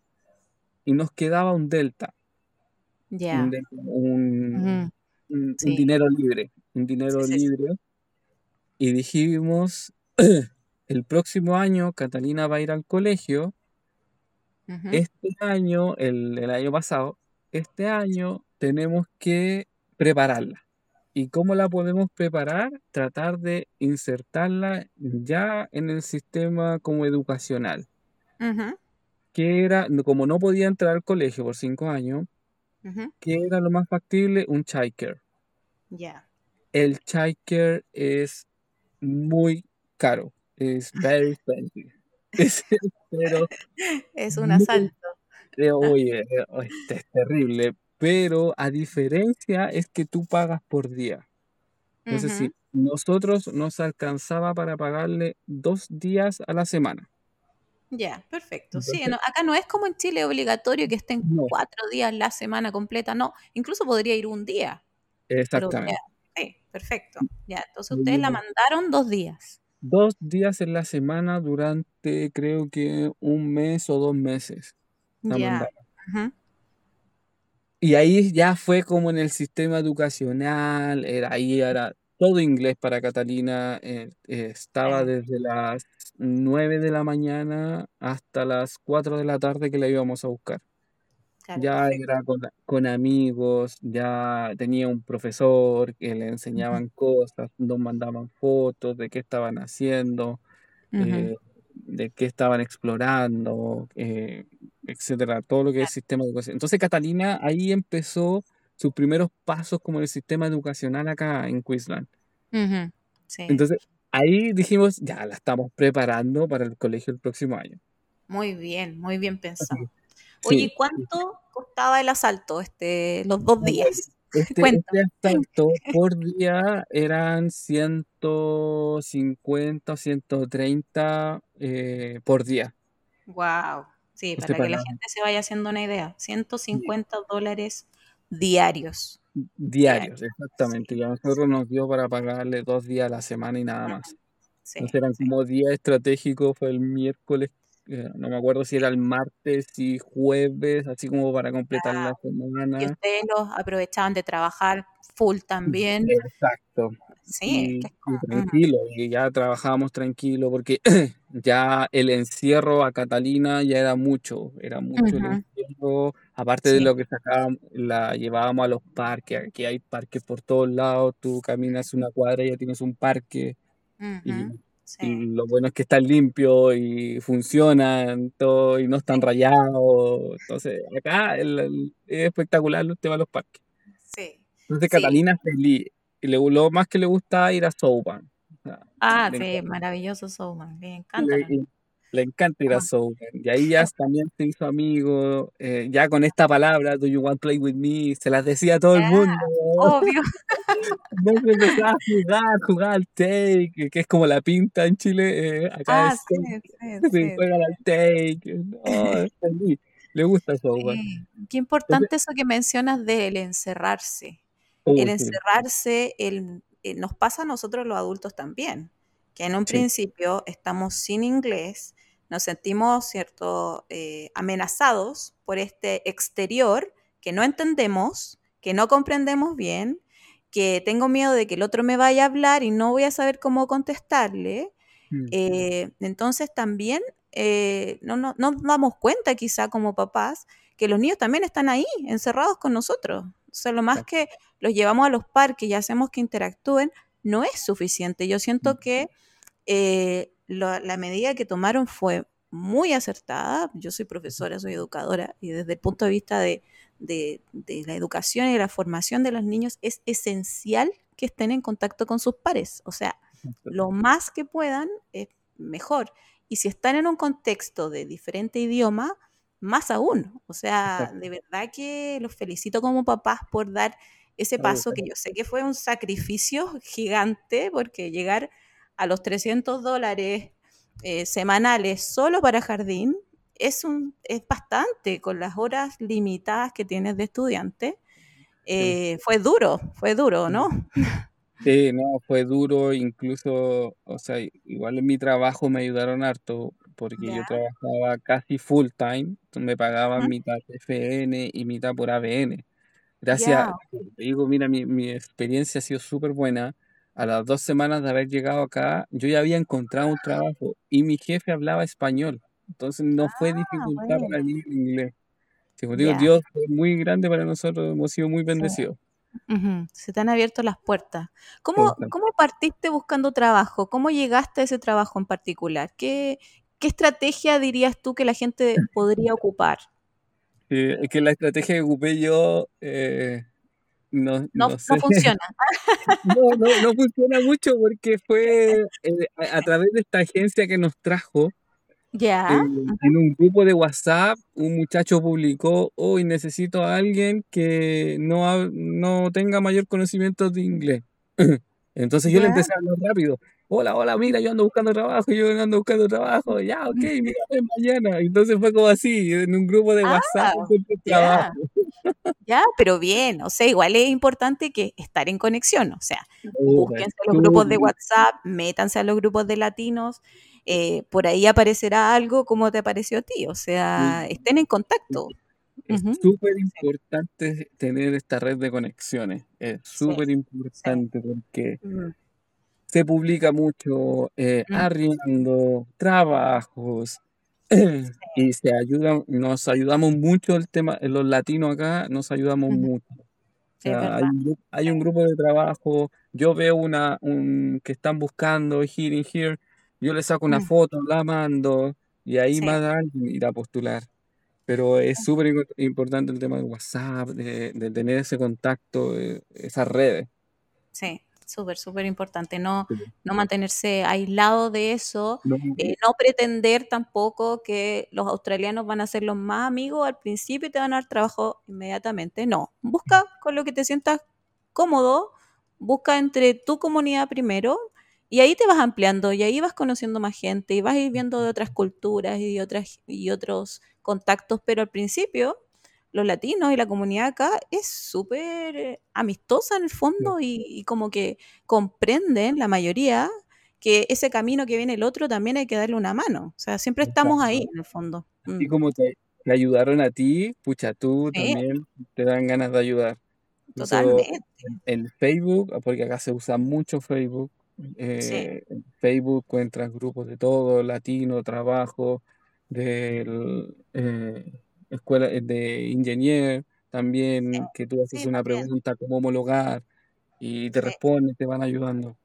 [SPEAKER 3] y nos quedaba un delta, un,
[SPEAKER 2] Ya.
[SPEAKER 3] de- un-
[SPEAKER 2] Ujú.
[SPEAKER 3] un- un
[SPEAKER 2] Sí.
[SPEAKER 3] dinero libre, un dinero
[SPEAKER 2] Sí, sí,
[SPEAKER 3] libre. Y dijimos, el próximo año Catalina va a ir al colegio,
[SPEAKER 2] Ujú.
[SPEAKER 3] este año, el, el año pasado, este año tenemos que prepararla. ¿Y cómo la podemos preparar? Tratar de insertarla ya en el sistema como educacional.
[SPEAKER 2] Ujú.
[SPEAKER 3] Que era, como no podía entrar al colegio por cinco años,
[SPEAKER 2] Ujú.
[SPEAKER 3] ¿qué era lo más factible? Un.
[SPEAKER 2] Ya.
[SPEAKER 3] El childcare es muy caro. Es very expensive. Es, pero
[SPEAKER 2] Es un
[SPEAKER 3] muy
[SPEAKER 2] asalto.
[SPEAKER 3] Eh, Oye, eh, es terrible, pero a diferencia es que tú pagas por día. Entonces,
[SPEAKER 2] Ujú.
[SPEAKER 3] si nosotros nos alcanzaba para pagarle dos días a la semana.
[SPEAKER 2] Ya, perfecto. Sí, no- acá no es como en Chile obligatorio que estén
[SPEAKER 3] no,
[SPEAKER 2] cuatro días la semana completa, no, incluso podría ir un día, pero
[SPEAKER 3] exactamente.
[SPEAKER 2] sí, perfecto. Ya, entonces ustedes la mandaron dos días.
[SPEAKER 3] Dos días en la semana durante creo que un mes o dos meses la mandaron.
[SPEAKER 2] ujú,
[SPEAKER 3] Y ahí ya fue como en el sistema educacional, era, ahí era todo inglés para Catalina, eh, eh, estaba desde las 9 de la mañana hasta las 4 de la tarde que la íbamos a buscar.
[SPEAKER 2] Claro,
[SPEAKER 3] Ya era con, con amigos, ya tenía un profesor que le enseñaban cosas, nos mandaban fotos de qué estaban haciendo, eh, de qué estaban explorando, eh, etcétera, todo lo que es sistema de educación. Entonces Catalina ahí empezó sus primeros pasos como en el sistema educacional acá en Queensland.
[SPEAKER 2] ujú, Sí,
[SPEAKER 3] Entonces ahí dijimos, ya la estamos preparando para el colegio el próximo año.
[SPEAKER 2] muy bien, muy bien pensado. Oye,
[SPEAKER 3] sí,
[SPEAKER 2] ¿y
[SPEAKER 3] sí.
[SPEAKER 2] cuánto costaba el asalto este, los dos días?
[SPEAKER 3] Este, este asalto por día eran 150 o 130 eh, por día.
[SPEAKER 2] Wow. Sí,
[SPEAKER 3] Usted
[SPEAKER 2] para que la gente se vaya haciendo una idea.
[SPEAKER 3] Sí,
[SPEAKER 2] 150 dólares diarios.
[SPEAKER 3] diarios,
[SPEAKER 2] Diarios.
[SPEAKER 3] exactamente.
[SPEAKER 2] Sí,
[SPEAKER 3] Y a
[SPEAKER 2] sí,
[SPEAKER 3] nosotros nos dio para pagarle dos días a la semana y nada más.
[SPEAKER 2] sí,
[SPEAKER 3] Entonces eran
[SPEAKER 2] sí.
[SPEAKER 3] como días estratégicos, fue el miércoles, no me acuerdo si era el martes y jueves, así como para completar la
[SPEAKER 2] Ah, y
[SPEAKER 3] semana.
[SPEAKER 2] ustedes los aprovechaban de trabajar full también.
[SPEAKER 3] Exacto.
[SPEAKER 2] Sí,
[SPEAKER 3] Y,
[SPEAKER 2] es como, ujú,
[SPEAKER 3] tranquilo, y ya trabajábamos tranquilo porque ya el encierro a Catalina ya era mucho, era mucho el encierro, aparte de lo que sacábamos, la llevábamos a los parques, aquí hay parques por todos lados, tú caminas una cuadra y ya tienes un parque y
[SPEAKER 2] Sí,
[SPEAKER 3] lo bueno es que están limpios y funcionan todo y no están
[SPEAKER 2] sí,
[SPEAKER 3] rayados, entonces acá el- el- es espectacular el tema de los parques.
[SPEAKER 2] sí,
[SPEAKER 3] Entonces
[SPEAKER 2] sí.
[SPEAKER 3] Catalina feliz. Y le, lo más que le gusta ir a Souban. O sea,
[SPEAKER 2] Ah, sí,
[SPEAKER 3] encanta,
[SPEAKER 2] maravilloso Showman. Le encanta
[SPEAKER 3] le. Le encanta ir a
[SPEAKER 2] Ah,
[SPEAKER 3] Souban. Y ahí ya también se hizo amigo. eh, ya con esta palabra, Do you want to play with me? Se las decía a todo el mundo.
[SPEAKER 2] obvio.
[SPEAKER 3] Entonces empezaba a jugar, jugar al take, que es como la pinta en Chile. eh, acá
[SPEAKER 2] Ah,
[SPEAKER 3] es
[SPEAKER 2] sí, sí,
[SPEAKER 3] Sí, juegan al take. No. Le gusta.
[SPEAKER 2] Sí, qué
[SPEAKER 3] Entonces,
[SPEAKER 2] importante eso que mencionas del encerrarse. El encerrarse, el, eh, nos pasa a nosotros los adultos también, que en un
[SPEAKER 3] Sí.
[SPEAKER 2] principio estamos sin inglés, nos sentimos, ¿cierto?, eh, amenazados por este exterior que no entendemos, que no comprendemos bien, que tengo miedo de que el otro me vaya a hablar y no voy a saber cómo contestarle.
[SPEAKER 3] Mm,
[SPEAKER 2] Eh, entonces también eh, no, no, no nos damos cuenta quizá como papás que los niños también están ahí, encerrados con nosotros. O sea, lo más que los llevamos a los parques y hacemos que interactúen no es suficiente. Yo siento que eh, la medida que tomaron fue muy acertada. Yo soy profesora, soy educadora y desde el punto de vista de, de- de la educación y la formación de los niños es esencial que estén en contacto con sus pares. O sea, lo más que puedan es mejor. Y si están en un contexto de diferente idioma, más aún. O sea, de verdad que los felicito como papás por dar ese paso que yo sé que fue un sacrificio gigante, porque llegar a los 300 dólares eh, semanales solo para jardín es, un, es bastante con las horas limitadas que tienes de estudiante. Eh, fue duro, fue duro, ¿no?
[SPEAKER 3] Sí, no, fue duro, incluso, o sea, igual en mi trabajo me ayudaron harto, porque yo trabajaba casi full time, me pagaban mitad FN y mitad por ABN. Gracias, digo, mira, mi, mi experiencia ha sido súper buena. A las dos semanas de haber llegado acá, yo ya había encontrado un trabajo y mi jefe hablaba español, entonces no fue
[SPEAKER 2] Ah,
[SPEAKER 3] dificultad para mí el inglés. Digo. Dios fue muy grande para nosotros, hemos sido muy bendecidos.
[SPEAKER 2] Se te han abierto las puertas. ¿Cómo, cómo partiste buscando trabajo? ¿Cómo llegaste a ese trabajo en particular? ¿Qué, qué estrategia dirías tú que la gente podría ocupar?
[SPEAKER 3] Sí, es que la estrategia que ocupé yo, eh, no,
[SPEAKER 2] No,
[SPEAKER 3] no
[SPEAKER 2] no
[SPEAKER 3] sé,
[SPEAKER 2] funciona.
[SPEAKER 3] no, no, no funciona mucho porque fue eh, a, a través de esta agencia que nos trajo, eh,
[SPEAKER 2] Ya.
[SPEAKER 3] en un grupo de WhatsApp, un muchacho publicó, hoy necesito a alguien que no, no tenga mayor conocimiento de inglés. Entonces yo le
[SPEAKER 2] Ya.
[SPEAKER 3] empecé a hablar rápido. Hola, hola, mira, yo ando buscando trabajo, yo ando buscando trabajo. Ya, ok, mira, mañana. Entonces fue como así, en un grupo de
[SPEAKER 2] Ah,
[SPEAKER 3] WhatsApp
[SPEAKER 2] ya.
[SPEAKER 3] trabajo.
[SPEAKER 2] Ya, pero bien. O sea, igual es importante que estar en conexión. O sea, búsquense los grupos de WhatsApp, métanse a los grupos de latinos. eh, por ahí aparecerá algo como te apareció a ti. O sea, estén en contacto.
[SPEAKER 3] Es súper
[SPEAKER 2] Sí,
[SPEAKER 3] importante tener esta red de conexiones. Es súper
[SPEAKER 2] sí.
[SPEAKER 3] importante porque
[SPEAKER 2] Mm,
[SPEAKER 3] se publica mucho eh, arriendo, trabajos y se ayudan, nos ayudamos mucho el tema, los latinos acá nos ayudamos mucho. O sea, hay un, hay grupo de trabajo, yo veo una un, que están buscando here and here, yo le saco una
[SPEAKER 2] Mm,
[SPEAKER 3] foto, la mando y ahí
[SPEAKER 2] Sí,
[SPEAKER 3] más alguien irá a postular. Pero es súper impo- importante el tema de WhatsApp, de, de tener ese contacto, eh, esas redes.
[SPEAKER 2] sí, súper, súper importante. No,
[SPEAKER 3] Sí.
[SPEAKER 2] no mantenerse aislado de eso,
[SPEAKER 3] No,
[SPEAKER 2] eh, no pretender tampoco que los australianos van a ser los más amigos al principio y te van a dar trabajo inmediatamente. No, busca con lo que te sientas cómodo, busca entre tu comunidad primero y ahí te vas ampliando y ahí vas conociendo más gente y vas ir viendo de otras culturas y otras y otros contactos, pero al principio los latinos y la comunidad acá es súper eh, amistosa en el fondo y, y como que comprenden la mayoría que ese camino que viene el otro también hay que darle una mano. O sea, siempre estamos ahí en el fondo.
[SPEAKER 3] Así
[SPEAKER 2] Mm,
[SPEAKER 3] como te, te ayudaron a ti, pucha, tú
[SPEAKER 2] Sí,
[SPEAKER 3] también te dan ganas de ayudar.
[SPEAKER 2] Totalmente.
[SPEAKER 3] en, Facebook, porque acá se usa mucho Facebook,
[SPEAKER 2] Sí,
[SPEAKER 3] eh, en Facebook encuentras grupos de todo, latino, trabajo, de escuela eh, de ingeniero,
[SPEAKER 2] sí,
[SPEAKER 3] también que tú haces
[SPEAKER 2] sí,
[SPEAKER 3] una
[SPEAKER 2] también.
[SPEAKER 3] pregunta cómo homologar y te
[SPEAKER 2] Sí,
[SPEAKER 3] responden, te van ayudando.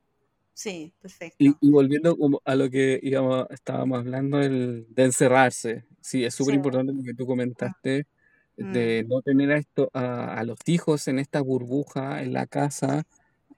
[SPEAKER 2] sí,
[SPEAKER 3] Y,
[SPEAKER 2] perfecto.
[SPEAKER 3] y volviendo como a lo que íbamos, estábamos hablando el, de encerrarse, sí, es súper
[SPEAKER 2] Sí.
[SPEAKER 3] importante lo que tú comentaste,
[SPEAKER 2] Mm,
[SPEAKER 3] de no tener a, esto, a, a los hijos en esta burbuja, en la casa,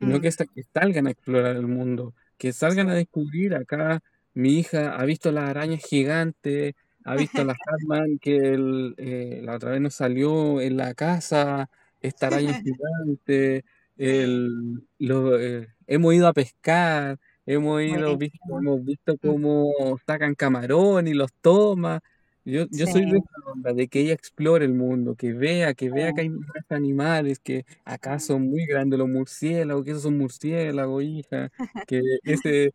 [SPEAKER 3] sino
[SPEAKER 2] mm,
[SPEAKER 3] que, que salgan a explorar el mundo, que salgan a
[SPEAKER 2] sí.
[SPEAKER 3] descubrir acá. Mi hija ha visto las arañas gigantes, ha visto a la Hartman que el, eh, la otra vez nos salió en la casa, esta araña gigante, el, lo, eh, hemos ido a pescar, hemos ido, vis-
[SPEAKER 2] buenísimo.
[SPEAKER 3] hemos visto
[SPEAKER 2] Mm,
[SPEAKER 3] cómo sacan camarón y los toman. Yo, yo soy de esa onda, de que ella explore el mundo, que vea, que vea que hay más animales, que acá son muy grandes los murciélagos, que esos son murciélagos, hija, que ese,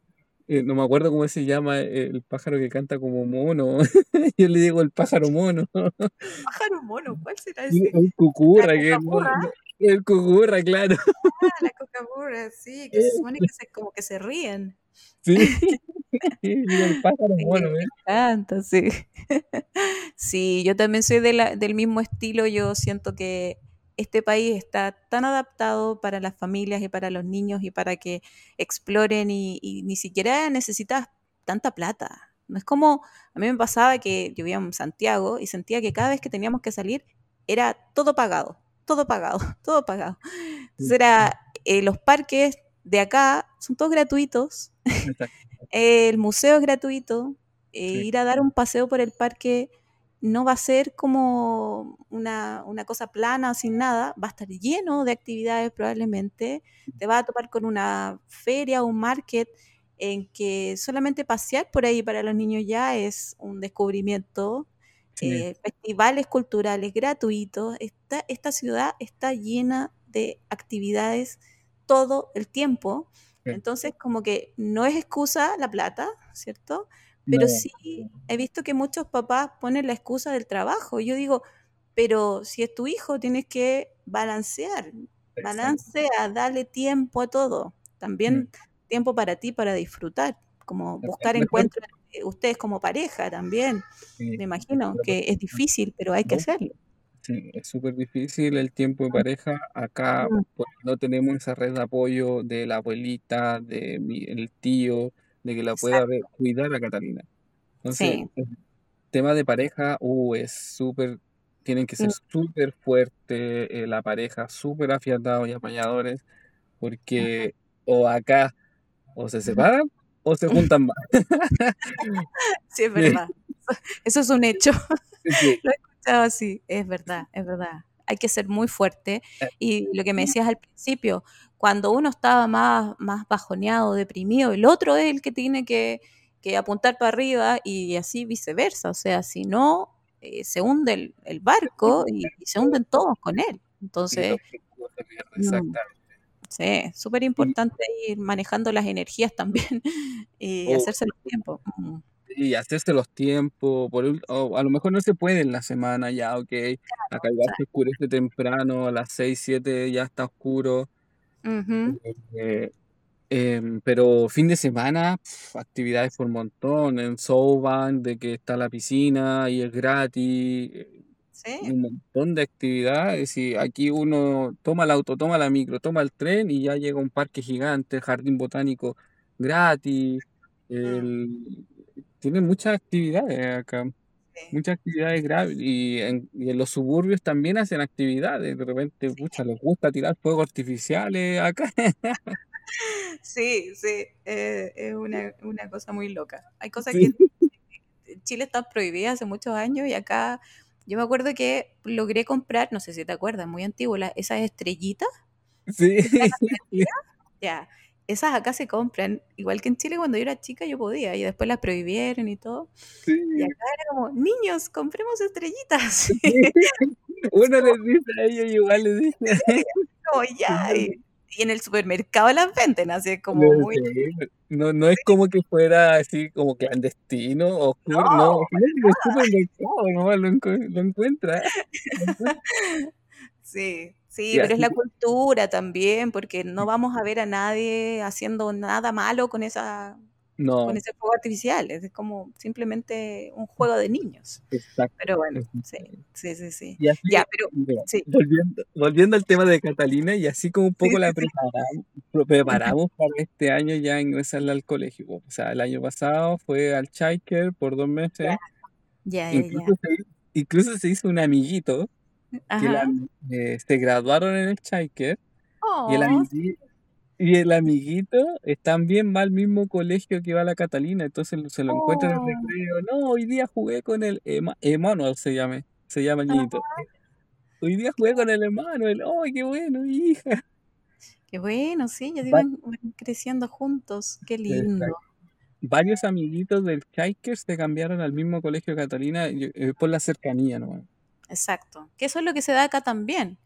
[SPEAKER 3] eh, no me acuerdo cómo se llama eh, el pájaro que canta como mono, yo le digo el pájaro mono,
[SPEAKER 2] Pájaro mono, ¿cuál será ese?
[SPEAKER 3] el cucurra, que no- el cucurra, claro,
[SPEAKER 2] Ah, la cucamurra, sí, que se supone que se, como que se ríen.
[SPEAKER 3] sí, el pájaro
[SPEAKER 2] Sí,
[SPEAKER 3] mono,
[SPEAKER 2] me
[SPEAKER 3] ¿eh?
[SPEAKER 2] encanta, sí. Sí, yo también soy de la- del mismo estilo. Yo siento que este país está tan adaptado para las familias y para los niños y para que exploren y, y ni siquiera necesitas tanta plata. No es como, a mí me pasaba que yo vivía en Santiago y sentía que cada vez que teníamos que salir era todo pagado, todo pagado, todo pagado. Entonces era, eh, los parques de acá son todos gratuitos, el museo es gratuito, eh,
[SPEAKER 3] sí.
[SPEAKER 2] ir a dar un paseo por el parque no va a ser como una, una cosa plana, sin nada, va a estar lleno de actividades probablemente, te vas a topar con una feria o un market en que solamente pasear por ahí para los niños ya es un descubrimiento.
[SPEAKER 3] Sí,
[SPEAKER 2] eh, festivales culturales gratuitos. Esta, esta ciudad está llena de actividades todo el tiempo.
[SPEAKER 3] sí.
[SPEAKER 2] Entonces, como que no es excusa la plata, ¿cierto? Pero
[SPEAKER 3] No,
[SPEAKER 2] sí he visto que muchos papás ponen la excusa del trabajo. Yo digo, pero si es tu hijo, tienes que balancear, balancea, dale tiempo a todo.
[SPEAKER 3] Mm,
[SPEAKER 2] También tiempo para ti, para disfrutar, como buscar
[SPEAKER 3] Mejor,
[SPEAKER 2] encuentros ustedes como pareja también.
[SPEAKER 3] sí,
[SPEAKER 2] Me imagino que es difícil, pero hay que hacerlo.
[SPEAKER 3] Sí, es súper difícil el tiempo de pareja. Acá
[SPEAKER 2] Mm,
[SPEAKER 3] pues, no tenemos esa red de apoyo de la abuelita, de mi- el tío, de que la pueda ver- cuidar a Catalina. Entonces,
[SPEAKER 2] sí.
[SPEAKER 3] el tema de pareja, uh, es súper, tienen que
[SPEAKER 2] Mm,
[SPEAKER 3] ser súper fuertes, eh, la pareja, súper afiatados y apañadores, porque o acá o se separan o se juntan más.
[SPEAKER 2] Sí, es verdad. Eso es un hecho.
[SPEAKER 3] sí,
[SPEAKER 2] Lo he escuchado así. Es verdad, es verdad. Hay que ser muy fuerte.
[SPEAKER 3] eh,
[SPEAKER 2] Y lo que me decías al principio, cuando uno estaba más, más bajoneado, deprimido, el otro es el que tiene que, que apuntar para arriba y así viceversa. O sea, si no, eh, se hunde el, el barco y, y se hunden todos con él. Entonces, mm,
[SPEAKER 3] exactamente.
[SPEAKER 2] sí, súper importante ir manejando las energías también y
[SPEAKER 3] oh,
[SPEAKER 2] hacerse los tiempos. Mm,
[SPEAKER 3] y hacerse los tiempos, por ul- o a lo mejor no se puede en la semana ya, ok, acá
[SPEAKER 2] o
[SPEAKER 3] igual
[SPEAKER 2] sea,
[SPEAKER 3] se oscurece temprano, a las 6 7 ya está oscuro, eh, em, pero fin de semana, pf, actividades por montón, en Souban, de que está la piscina y es gratis, eh,
[SPEAKER 2] sí.
[SPEAKER 3] un montón de actividades, y aquí uno toma el auto, toma la micro, toma el tren y ya llega a un parque gigante, jardín botánico gratis,
[SPEAKER 2] mm,
[SPEAKER 3] el... tiene muchas actividades acá.
[SPEAKER 2] Sí,
[SPEAKER 3] Muchas actividades graves y en, y en los suburbios también hacen actividades. De repente,
[SPEAKER 2] sí.
[SPEAKER 3] pucha, les gusta tirar fuegos artificiales acá.
[SPEAKER 2] Sí, sí, eh, es una, una cosa muy loca. Hay cosas
[SPEAKER 3] Sí,
[SPEAKER 2] que en Chile están prohibidas hace muchos años y acá yo me acuerdo que logré comprar, no sé si te acuerdas, muy antiguo, la- esas estrellitas
[SPEAKER 3] sí,
[SPEAKER 2] ya, esas acá se compran, igual que en Chile cuando yo era chica yo podía y después las prohibieron y todo. Y acá era como, niños, compremos estrellitas.
[SPEAKER 3] Uno les dice a ellos, igual les dice.
[SPEAKER 2] Como ya. Y, y en el supermercado las venden, así es como
[SPEAKER 3] No,
[SPEAKER 2] muy...
[SPEAKER 3] no, no es como que fuera así como clandestino, oscuro, no,
[SPEAKER 2] No,
[SPEAKER 3] el supermercado nomás lo, encu- lo encuentra. lo encuentra.
[SPEAKER 2] Sí, sí, pero es la cultura también, porque no vamos a ver a nadie haciendo nada malo con esa, con
[SPEAKER 3] no,
[SPEAKER 2] ese fuego artificial. Es como simplemente un juego de niños.
[SPEAKER 3] exacto.
[SPEAKER 2] Pero bueno, sí, sí, sí, sí.
[SPEAKER 3] Y así,
[SPEAKER 2] Ya, pero
[SPEAKER 3] mira,
[SPEAKER 2] sí,
[SPEAKER 3] volviendo, volviendo al tema de Catalina, y así como un poco
[SPEAKER 2] sí,
[SPEAKER 3] la preparamos, preparamos para este año ya ingresarla al colegio. O sea, el año pasado fue al Chaiker por dos meses,
[SPEAKER 2] Ya, ya, ya, ya.
[SPEAKER 3] incluso se, incluso se hizo un amiguito que la- eh, se graduaron en el Chaiker, y el,
[SPEAKER 2] Oh,
[SPEAKER 3] amigui- y el amiguito también va al mismo colegio que va la Catalina, entonces se lo encuentra en el
[SPEAKER 2] oh,
[SPEAKER 3] recreo. No, hoy día jugué con el Ema- Emanuel, se llama, se llama el niñito. Hoy día jugué con el Emanuel. ¡Ay, qué bueno, hija!
[SPEAKER 2] qué bueno, sí, ya van creciendo juntos. Qué lindo.
[SPEAKER 3] Exacto. Varios amiguitos del Chaiker se cambiaron al mismo colegio de Catalina eh, por la cercanía nomás.
[SPEAKER 2] Exacto. Que eso es lo que se da acá también.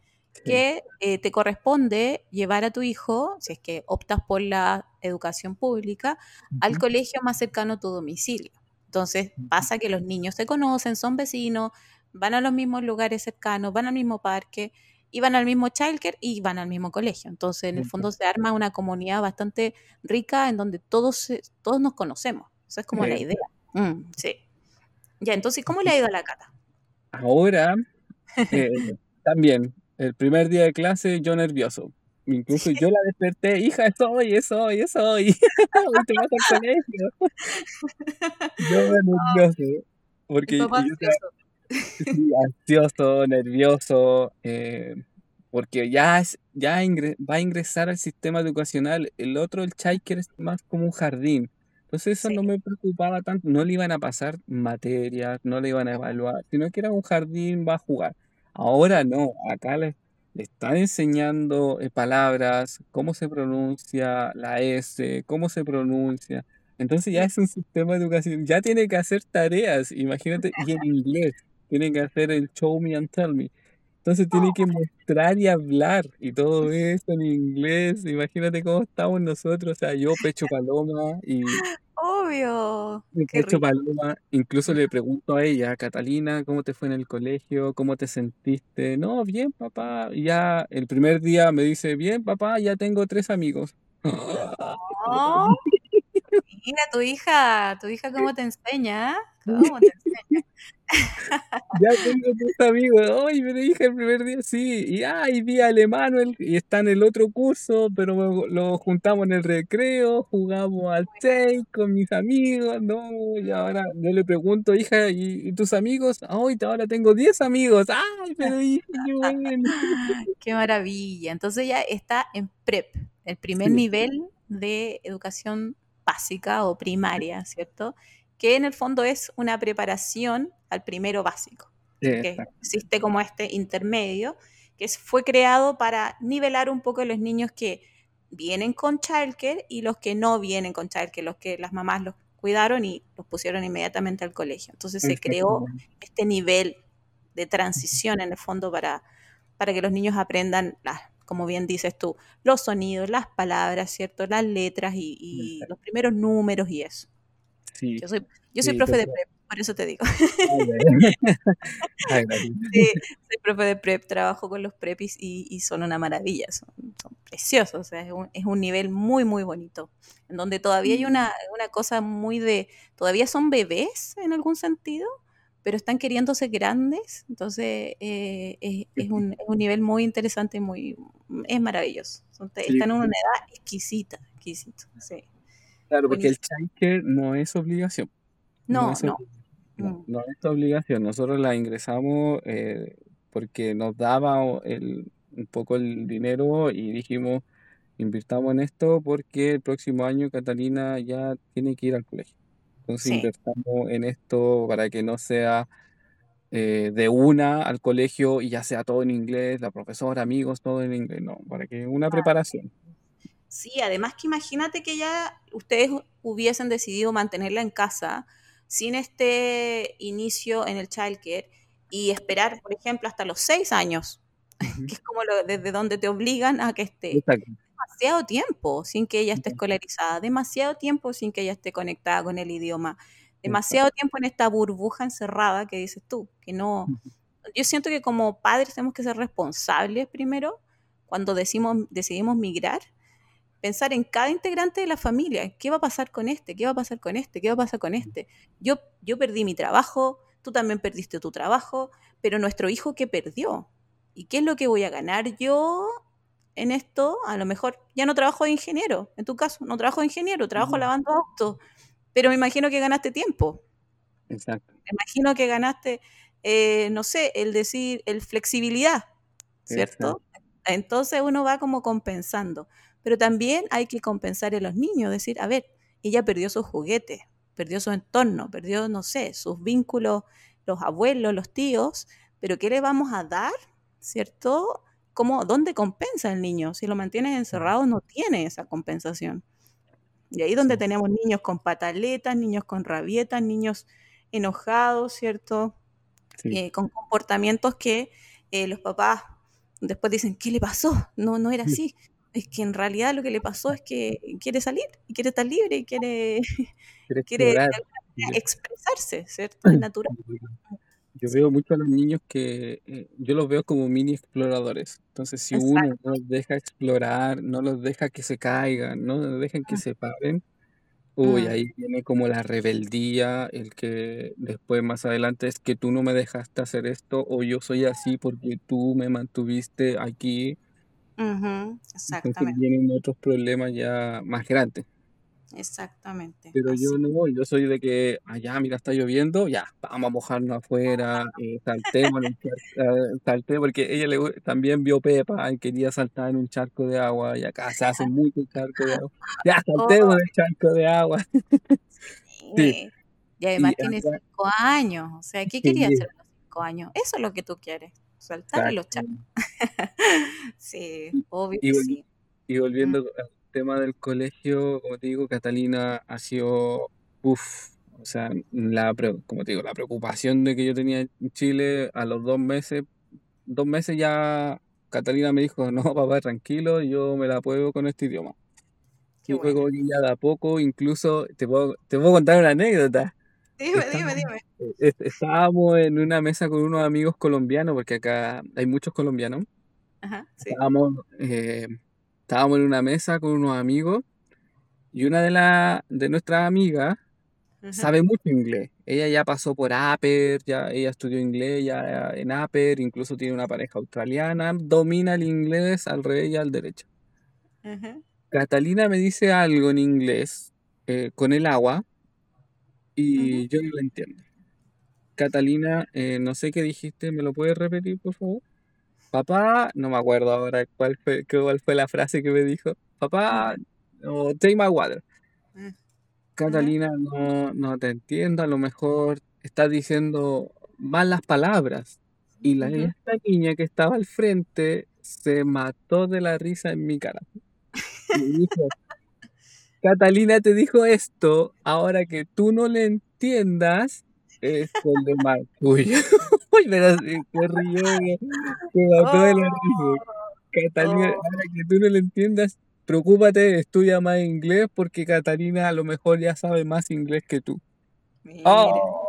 [SPEAKER 2] Que eh, te corresponde llevar a tu hijo, si es que optas por la educación pública, al colegio más cercano a tu domicilio. Entonces pasa que los niños se conocen, son vecinos, van a los mismos lugares cercanos, van al mismo parque, y van al mismo childcare y van al mismo colegio. Entonces en el fondo se arma una comunidad bastante rica en donde todos, se- todos nos conocemos. Esa es como la idea. Mm, sí. Ya, entonces, ¿cómo le ha ido a la cata?
[SPEAKER 3] Ahora, eh, también, el primer día de clase, yo nervioso. Incluso yo la desperté, hija, es hoy, es hoy, es hoy. Te vas al colegio. Yo nervioso.
[SPEAKER 2] El
[SPEAKER 3] Porque yo
[SPEAKER 2] ansioso.
[SPEAKER 3] Sí, ansioso, nervioso, eh, porque ya, es, ya ingre- va a ingresar al sistema educacional. El otro, el Chaiker, es más como un jardín. Entonces eso
[SPEAKER 2] Sí.
[SPEAKER 3] no me preocupaba tanto. No le iban a pasar materias, no le iban a evaluar, sino que era un jardín, va a jugar. Ahora no, acá le- le están enseñando eh, palabras, cómo se pronuncia la S, cómo se pronuncia. Entonces ya es un sistema de educación, ya tiene que hacer tareas, imagínate, y en inglés, tiene que hacer el show me and tell me. Entonces tiene que mostrar y hablar y todo eso en inglés. Imagínate cómo estamos nosotros, o sea, yo pecho paloma y
[SPEAKER 2] Obvio.
[SPEAKER 3] pecho paloma, incluso le pregunto a ella, Catalina, ¿cómo te fue en el colegio? ¿Cómo te sentiste? No, bien, papá. Y ya el primer día me dice, bien, papá, ya tengo tres amigos.
[SPEAKER 2] Oh, mira tu hija, tu hija cómo te enseña, cómo te enseña.
[SPEAKER 3] Ya tengo tres amigos. Ay, me dije el primer día sí. Y ay, vi a Emanuel y está en el otro curso, pero lo, lo juntamos en el recreo, jugamos al Take con mis amigos, ¿no? Y ahora yo le pregunto, hija, ¿y, y tus amigos? Ay, ahora tengo 10 amigos. Ay, pero hija, qué bueno.
[SPEAKER 2] Qué maravilla. Entonces ya está en PREP, el primer
[SPEAKER 3] Sí,
[SPEAKER 2] nivel de educación básica o primaria, ¿cierto? Que en el fondo es una preparación al primero básico, que
[SPEAKER 3] exacto.
[SPEAKER 2] existe como este intermedio, que fue creado para nivelar un poco los niños que vienen con childcare y los que no vienen con childcare, los que las mamás los cuidaron y los pusieron inmediatamente al colegio. Entonces se creó este nivel de transición en el fondo para, para que los niños aprendan, las, como bien dices tú, los sonidos, las palabras, ¿cierto? Las letras y, y los primeros números y eso.
[SPEAKER 3] Sí,
[SPEAKER 2] Yo soy, yo soy
[SPEAKER 3] sí,
[SPEAKER 2] profe de prep, por eso te digo.
[SPEAKER 3] Ay.
[SPEAKER 2] Sí, soy profe de prep, trabajo con los prepis y, y son una maravilla, son, son preciosos, o sea, es un, es un nivel muy, muy bonito, en donde todavía hay una, una cosa muy de, todavía son bebés en algún sentido, pero están queriendo ser grandes, entonces eh, es, es un, es un nivel muy interesante, muy, es maravilloso,
[SPEAKER 3] Sí,
[SPEAKER 2] están en una edad exquisita, exquisito, sí.
[SPEAKER 3] Claro, porque el childcare no es obligación. No
[SPEAKER 2] No,
[SPEAKER 3] es
[SPEAKER 2] no.
[SPEAKER 3] No, no es obligación. Nosotros la ingresamos eh, porque nos daba el, un poco el dinero y dijimos, invirtamos en esto porque el próximo año Catalina ya tiene que ir al colegio. Entonces
[SPEAKER 2] sí.
[SPEAKER 3] invertamos en esto para que no sea eh, de una al colegio y ya sea todo en inglés, la profesora, amigos, todo en inglés. No, para que una preparación.
[SPEAKER 2] Sí, además que imagínate que ya ustedes hubiesen decidido mantenerla en casa sin este inicio en el childcare y esperar, por ejemplo, hasta los seis años, que es como lo, desde donde te obligan a que esté
[SPEAKER 3] Exacto.
[SPEAKER 2] Demasiado tiempo sin que ella esté escolarizada, demasiado tiempo sin que ella esté conectada con el idioma, demasiado tiempo en esta burbuja encerrada que dices tú, que no, yo siento que como padres tenemos que ser responsables primero cuando decimos, decidimos migrar, pensar en cada integrante de la familia, qué va a pasar con este, qué va a pasar con este, qué va a pasar con este. Yo, yo perdí mi trabajo, tú también perdiste tu trabajo, pero nuestro hijo qué perdió y qué es lo que voy a ganar yo en esto, a lo mejor ya no trabajo de ingeniero, en tu caso, no trabajo de ingeniero, trabajo
[SPEAKER 3] Ujú.
[SPEAKER 2] lavando autos, pero me imagino que ganaste tiempo,
[SPEAKER 3] Exacto.
[SPEAKER 2] me imagino que ganaste, eh, no sé, el decir, el flexibilidad, ¿cierto? Entonces uno va como compensando, pero también hay que compensar en los niños, decir, a ver, ella perdió sus juguetes, perdió su entorno, perdió, no sé, sus vínculos, los abuelos, los tíos, pero ¿qué le vamos a dar, ¿cierto? ¿Cómo, ¿Dónde compensa el niño? Si lo mantienes encerrado no tiene esa compensación. Y ahí donde tenemos niños con pataletas, niños con rabietas, niños enojados, ¿cierto?
[SPEAKER 3] Sí.
[SPEAKER 2] Eh, con comportamientos que eh, los papás después dicen, ¿qué le pasó? No, no era así. Es que en realidad lo que le pasó es que quiere salir y quiere estar libre y quiere,
[SPEAKER 3] Quiere
[SPEAKER 2] quiere expresarse, ¿cierto? Es natural.
[SPEAKER 3] Yo veo mucho a los niños que eh, yo los veo como mini exploradores. Entonces, si uno
[SPEAKER 2] Exacto.
[SPEAKER 3] no los deja explorar, no los deja que se caigan, no los dejan que
[SPEAKER 2] Mm.
[SPEAKER 3] se paren, uy,
[SPEAKER 2] Mm.
[SPEAKER 3] ahí viene como la rebeldía, el que después más adelante es que tú no me dejaste hacer esto o yo soy así porque tú me mantuviste aquí.
[SPEAKER 2] Ujú,
[SPEAKER 3] Entonces
[SPEAKER 2] Exactamente,
[SPEAKER 3] vienen otros problemas ya más grandes.
[SPEAKER 2] Exactamente.
[SPEAKER 3] Pero
[SPEAKER 2] Así.
[SPEAKER 3] yo no, yo soy de que, allá, mira, está lloviendo, ya, vamos a mojarnos afuera, eh, saltemos en un charco, eh, porque ella le, también vio Pepa y quería saltar en un charco de agua, y acá se hace mucho charco de agua. Ya, saltemos
[SPEAKER 2] Oh,
[SPEAKER 3] en el charco de agua. Sí.
[SPEAKER 2] Y además
[SPEAKER 3] y
[SPEAKER 2] tiene
[SPEAKER 3] acá,
[SPEAKER 2] cinco años. O sea, ¿qué
[SPEAKER 3] sí,
[SPEAKER 2] quería hacer a los cinco años? Eso es lo que tú quieres, saltar los charcos. sí, obvio
[SPEAKER 3] y,
[SPEAKER 2] sí.
[SPEAKER 3] Y volviendo mm. Tema del colegio, como te digo, Catalina ha sido, uff, o sea, la, como te digo, la preocupación de que yo tenía en Chile a los dos meses, dos meses ya Catalina me dijo, no, papá, tranquilo, yo me la puedo con este idioma. y luego ya de a poco, incluso, te puedo, te puedo contar una anécdota.
[SPEAKER 2] Dime, dime, dime.
[SPEAKER 3] Eh, estábamos en una mesa con unos amigos colombianos, porque acá hay muchos colombianos.
[SPEAKER 2] Ajá, sí.
[SPEAKER 3] Estábamos, eh, estábamos en una mesa con unos amigos y una de, la, de nuestras amigas sabe mucho inglés. Ella ya pasó por Aper, ya ella estudió inglés ya en Aper, incluso tiene una pareja australiana, domina el inglés al revés y al derecho. Catalina me dice algo en inglés eh, con el agua y yo no lo entiendo. Catalina, eh, no sé qué dijiste, ¿me lo puedes repetir, por favor? Papá, no me acuerdo ahora cuál fue, cuál fue la frase que me dijo. Papá, o take my water. Mm. Catalina, no, no te entiendo, a lo mejor estás diciendo malas palabras. Y la esta niña que estaba al frente se mató de la risa en mi cara. Y dijo, Catalina te dijo esto, ahora que tú no le entiendas, es problema tuyo. Uy, pero se rió, me mató de la risa. Catalina, oh. ahora que tú no le entiendas, preocúpate, estudia más inglés porque Catalina a lo mejor ya sabe más inglés que tú.
[SPEAKER 2] oh.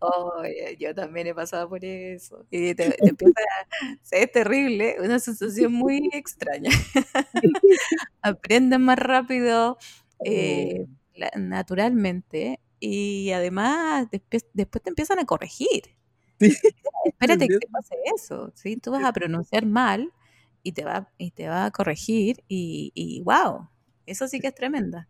[SPEAKER 2] Oh, yo también he pasado por eso. Y te, empieza a, es terrible, una sensación muy extraña. Aprenden más rápido, eh, oh. naturalmente, y además después, después te empiezan a corregir. Espérate que te pase eso, ¿sí? Tú vas a pronunciar mal y te va, y te va a corregir y, y wow, eso sí que es tremenda.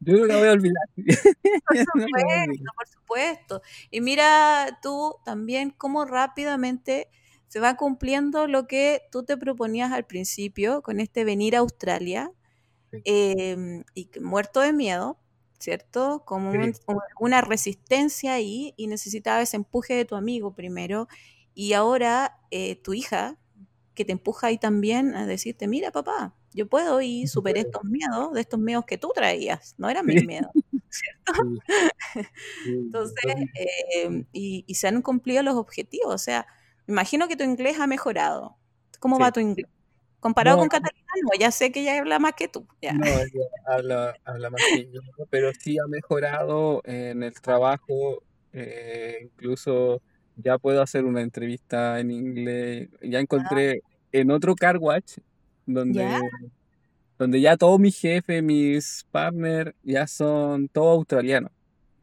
[SPEAKER 3] Yo no la voy a olvidar.
[SPEAKER 2] Por supuesto, por supuesto. Y mira tú también cómo rápidamente se va cumpliendo lo que tú te proponías al principio con este venir a Australia em, y muerto de miedo, ¿cierto? Como una resistencia ahí y necesitaba ese empuje de tu amigo primero y ahora eh, tu hija que te empuja ahí también a decirte, mira papá, yo puedo y superé estos miedos, de estos miedos que tú traías, no eran mis miedos, ¿cierto? Entonces, em, y, se han cumplido los objetivos, o sea, imagino que tu inglés ha mejorado. ¿Cómo va tu inglés? Comparado con Catalina, no, ya sé que ella habla más que tú.
[SPEAKER 3] No, habla, habla, más que yo, pero sí ha mejorado en el trabajo, eh, incluso ya puedo hacer una entrevista en inglés. Ya ah. encontré en otro car watch donde, ¿Ya? donde ya todos mis jefes, mis partners, ya son todos australianos.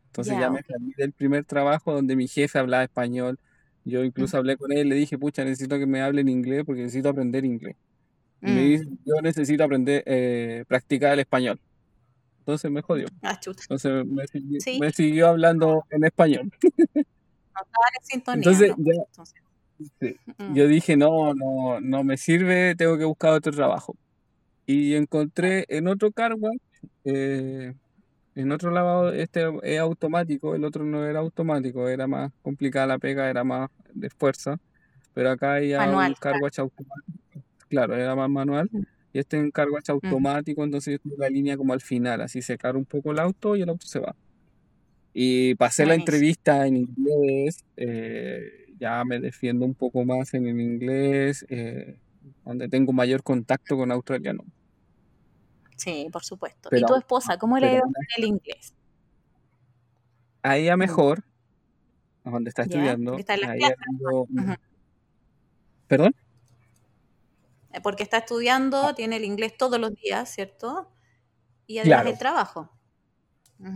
[SPEAKER 3] Entonces ya, me salí del primer trabajo donde mi jefe hablaba español. Yo incluso hablé con él, le dije, pucha, necesito que me hablen inglés porque necesito aprender inglés. Me dice, mm. yo necesito aprender, eh, practicar el español. Entonces me jodió.
[SPEAKER 2] Ah,
[SPEAKER 3] Entonces me, siguió hablando en español.
[SPEAKER 2] Entonces,
[SPEAKER 3] mm. yo dije, no, no, no me sirve, tengo que buscar otro trabajo. Y encontré en otro cargo, eh, en otro lavado, este es automático, el otro no era automático, era más complicada la pega, era más de fuerza, pero acá hay un cargo automático claro, era más manual. Mm. Y este encargo es automático, entonces la línea como al final, así se carga un poco el auto y el auto se va. Y pasé la entrevista en inglés, eh, ya me defiendo un poco más en el inglés, eh, donde tengo mayor contacto con australiano.
[SPEAKER 2] Sí, por supuesto. ¿Y tu esposa, cómo le dio el inglés?
[SPEAKER 3] A ella mm. mejor, donde está estudiando. Está ¿Perdón?
[SPEAKER 2] Eh, porque está estudiando, ah. tiene el inglés todos los días, ¿cierto? Y además el trabajo.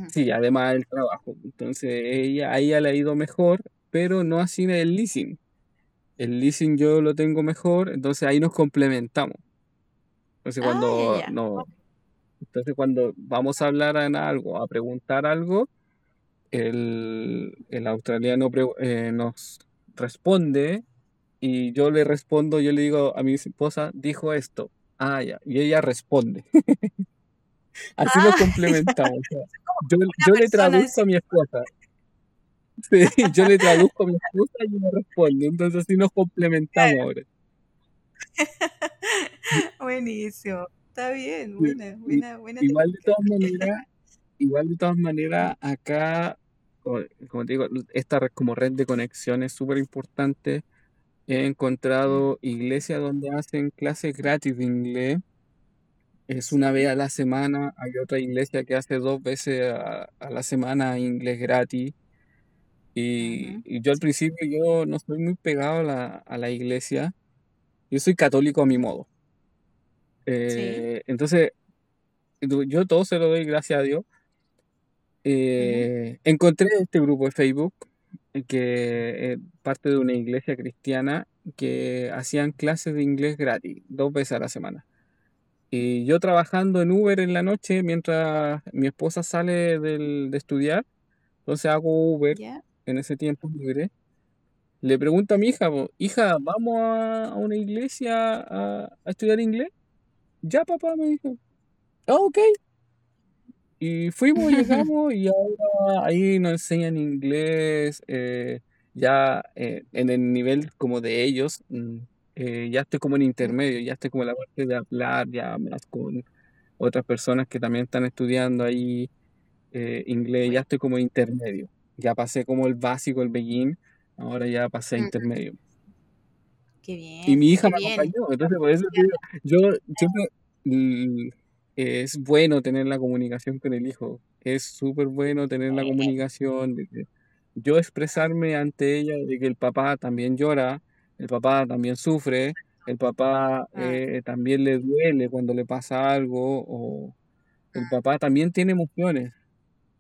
[SPEAKER 3] Sí, además el trabajo. Entonces, ella, a ella le ha ido mejor, pero no así en el leasing. El leasing yo lo tengo mejor, entonces ahí nos complementamos. Entonces, cuando, ah, no, entonces cuando vamos a hablar en algo, a preguntar algo, el, australiano eh, nos responde y yo le respondo, yo le digo a mi esposa, dijo esto. Ah, ya. Y ella responde. Así lo ah. complementamos. yo, yo le traduzco a mi esposa. Sí, yo le traduzco a mi esposa y me responde. Entonces así nos complementamos ahora.
[SPEAKER 2] Buenísimo. Está bien, buena, buena, buena.
[SPEAKER 3] Igual de todas maneras, igual de todas maneras, acá, como te digo, esta como red de conexión es súper importante. He encontrado iglesias donde hacen clases gratis de inglés. Es una vez a la semana. Hay otra iglesia que hace dos veces a, la semana inglés gratis. Y, yo al principio yo no estoy muy pegado a la, a la iglesia. Yo soy católico a mi modo. Eh, entonces, yo todo se lo doy gracias a Dios. Eh, encontré este grupo de Facebook que es parte de una iglesia cristiana que hacían clases de inglés gratis, dos veces a la semana. Y yo trabajando en Uber en la noche mientras mi esposa sale de estudiar, entonces hago Uber en ese tiempo libre. Le pregunto a mi hija, hija, ¿vamos a, una iglesia a, a estudiar inglés? Ya, papá, me dijo. Ah, ok. Y fuimos, llegamos y ahora ahí nos enseñan inglés, eh, ya eh, en el nivel como de ellos, mm, eh, ya estoy como en intermedio, ya estoy como en la parte de hablar, ya más con otras personas que también están estudiando ahí inglés, ya estoy como intermedio, ya pasé como el básico, el begin, ahora ya pasé a intermedio.
[SPEAKER 2] Qué bien.
[SPEAKER 3] Y mi hija me acompañó, entonces por eso yo siempre mm, es bueno tener la comunicación con el hijo, es súper bueno tener la comunicación, de yo expresarme ante ella de que el papá también llora, el papá también sufre, el papá ah. eh, también le duele cuando le pasa algo, o el ah. papá también tiene emociones.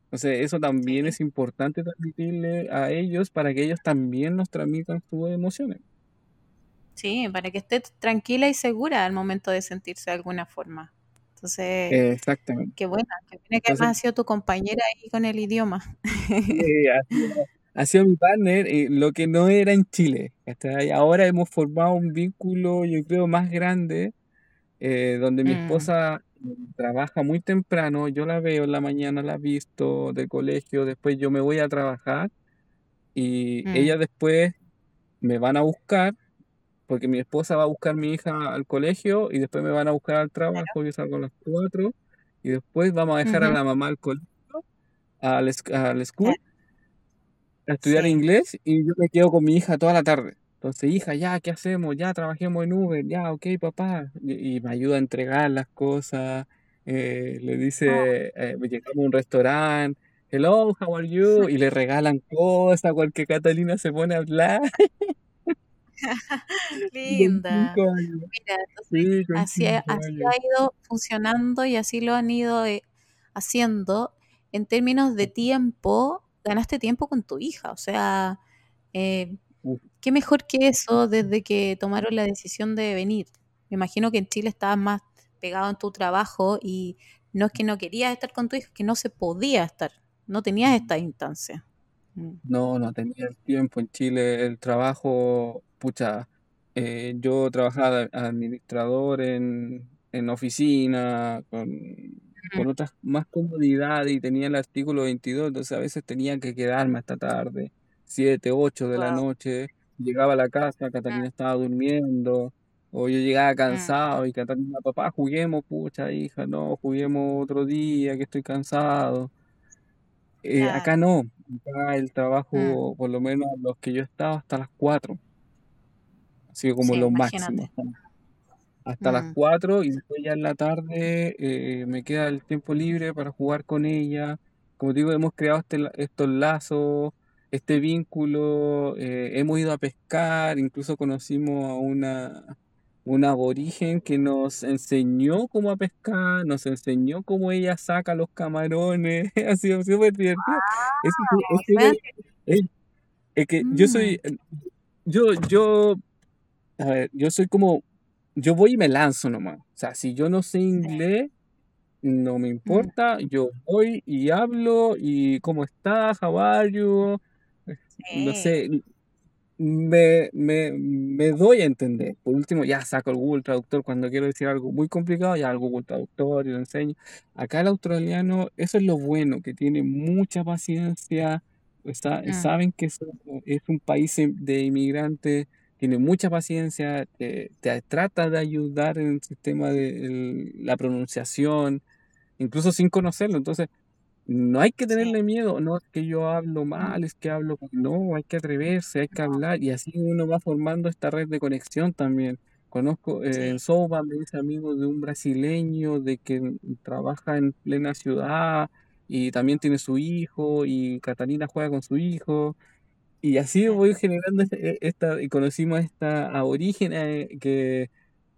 [SPEAKER 3] Entonces, eso también es importante transmitirle a ellos para que ellos también nos transmitan sus emociones.
[SPEAKER 2] Sí, para que esté tranquila y segura al momento de sentirse de alguna forma. Entonces,
[SPEAKER 3] Exactamente.
[SPEAKER 2] qué bueno, que viene que ha sido tu compañera ahí con el idioma.
[SPEAKER 3] ha, sido, mi partner, eh, lo que no era en Chile. Ahora hemos formado un vínculo, yo creo, más grande, eh, donde mi mm. esposa trabaja muy temprano, yo la veo en la mañana, la he visto del colegio, después yo me voy a trabajar y mm. ella después me van a buscar porque mi esposa va a buscar a mi hija al colegio y después me van a buscar al trabajo, yo salgo a las 4 y después vamos a dejar a la mamá al colegio, al, al school, a estudiar inglés y yo me quedo con mi hija toda la tarde. Entonces, hija, ya, ¿qué hacemos? Ya, trabajemos en Uber, ya, ok, papá. Y, me ayuda a entregar las cosas. Eh, le dice, eh, llegamos a un restaurante, hello, how are you? Y le regalan cosas, cualquier Catalina se pone a hablar.
[SPEAKER 2] Linda. Mira, así, ha, ido funcionando y así lo han ido eh, haciendo. En términos de tiempo, ganaste tiempo con tu hija. O sea, eh, qué mejor que eso desde que tomaron la decisión de venir. Me imagino que en Chile estabas más pegado en tu trabajo y no es que no querías estar con tu hija, es que no se podía estar. No tenías esta instancia.
[SPEAKER 3] Mm. No, no tenía el tiempo en Chile. El trabajo pucha, eh, yo trabajaba de administrador en, en oficina, con, con otras más comodidades y tenía el artículo 22, entonces a veces tenía que quedarme hasta tarde, 7, 8 de la noche, llegaba a la casa, Catalina estaba durmiendo, o yo llegaba cansado y Catalina, papá, juguemos, pucha hija, no, juguemos otro día, que estoy cansado. Eh, acá no, acá el trabajo, por lo menos los que yo estaba, hasta las 4 sido como lo máximo. Hasta las 4 mm. y después ya en la tarde eh, me queda el tiempo libre para jugar con ella. Como digo, hemos creado este, estos lazos, este vínculo, eh, hemos ido a pescar, incluso conocimos a una, una aborigen que nos enseñó cómo a pescar, nos enseñó cómo ella saca los camarones, ha sido súper divertido. es, que yo soy, mm. yo, yo a ver, yo soy como, yo voy y me lanzo nomás. O sea, si yo no sé inglés, no me importa, yo voy y hablo y cómo estás, how are you, no sé. Me, me, me doy a entender. Por último, ya saco el Google Traductor cuando quiero decir algo muy complicado, ya el Google Traductor y lo enseño. Acá el australiano, eso es lo bueno, que tiene mucha paciencia, está-
[SPEAKER 2] Mm,
[SPEAKER 3] saben que es, es un país em- de inmigrantes, tiene mucha paciencia, te, te trata de ayudar en el sistema de el- la pronunciación, incluso sin conocerlo. Entonces, no hay que tenerle miedo, no es que yo hablo mal, es que hablo, no, hay que atreverse, hay que hablar y así uno va formando esta red de conexión también. Conozco, eh,
[SPEAKER 2] sí,
[SPEAKER 3] en Souba me dice amigo de un brasileño de que trabaja en plena ciudad y también tiene su hijo y Catalina juega con su hijo y así
[SPEAKER 2] sí,
[SPEAKER 3] voy generando este- esta, y conocimos a esta aborígena eh, que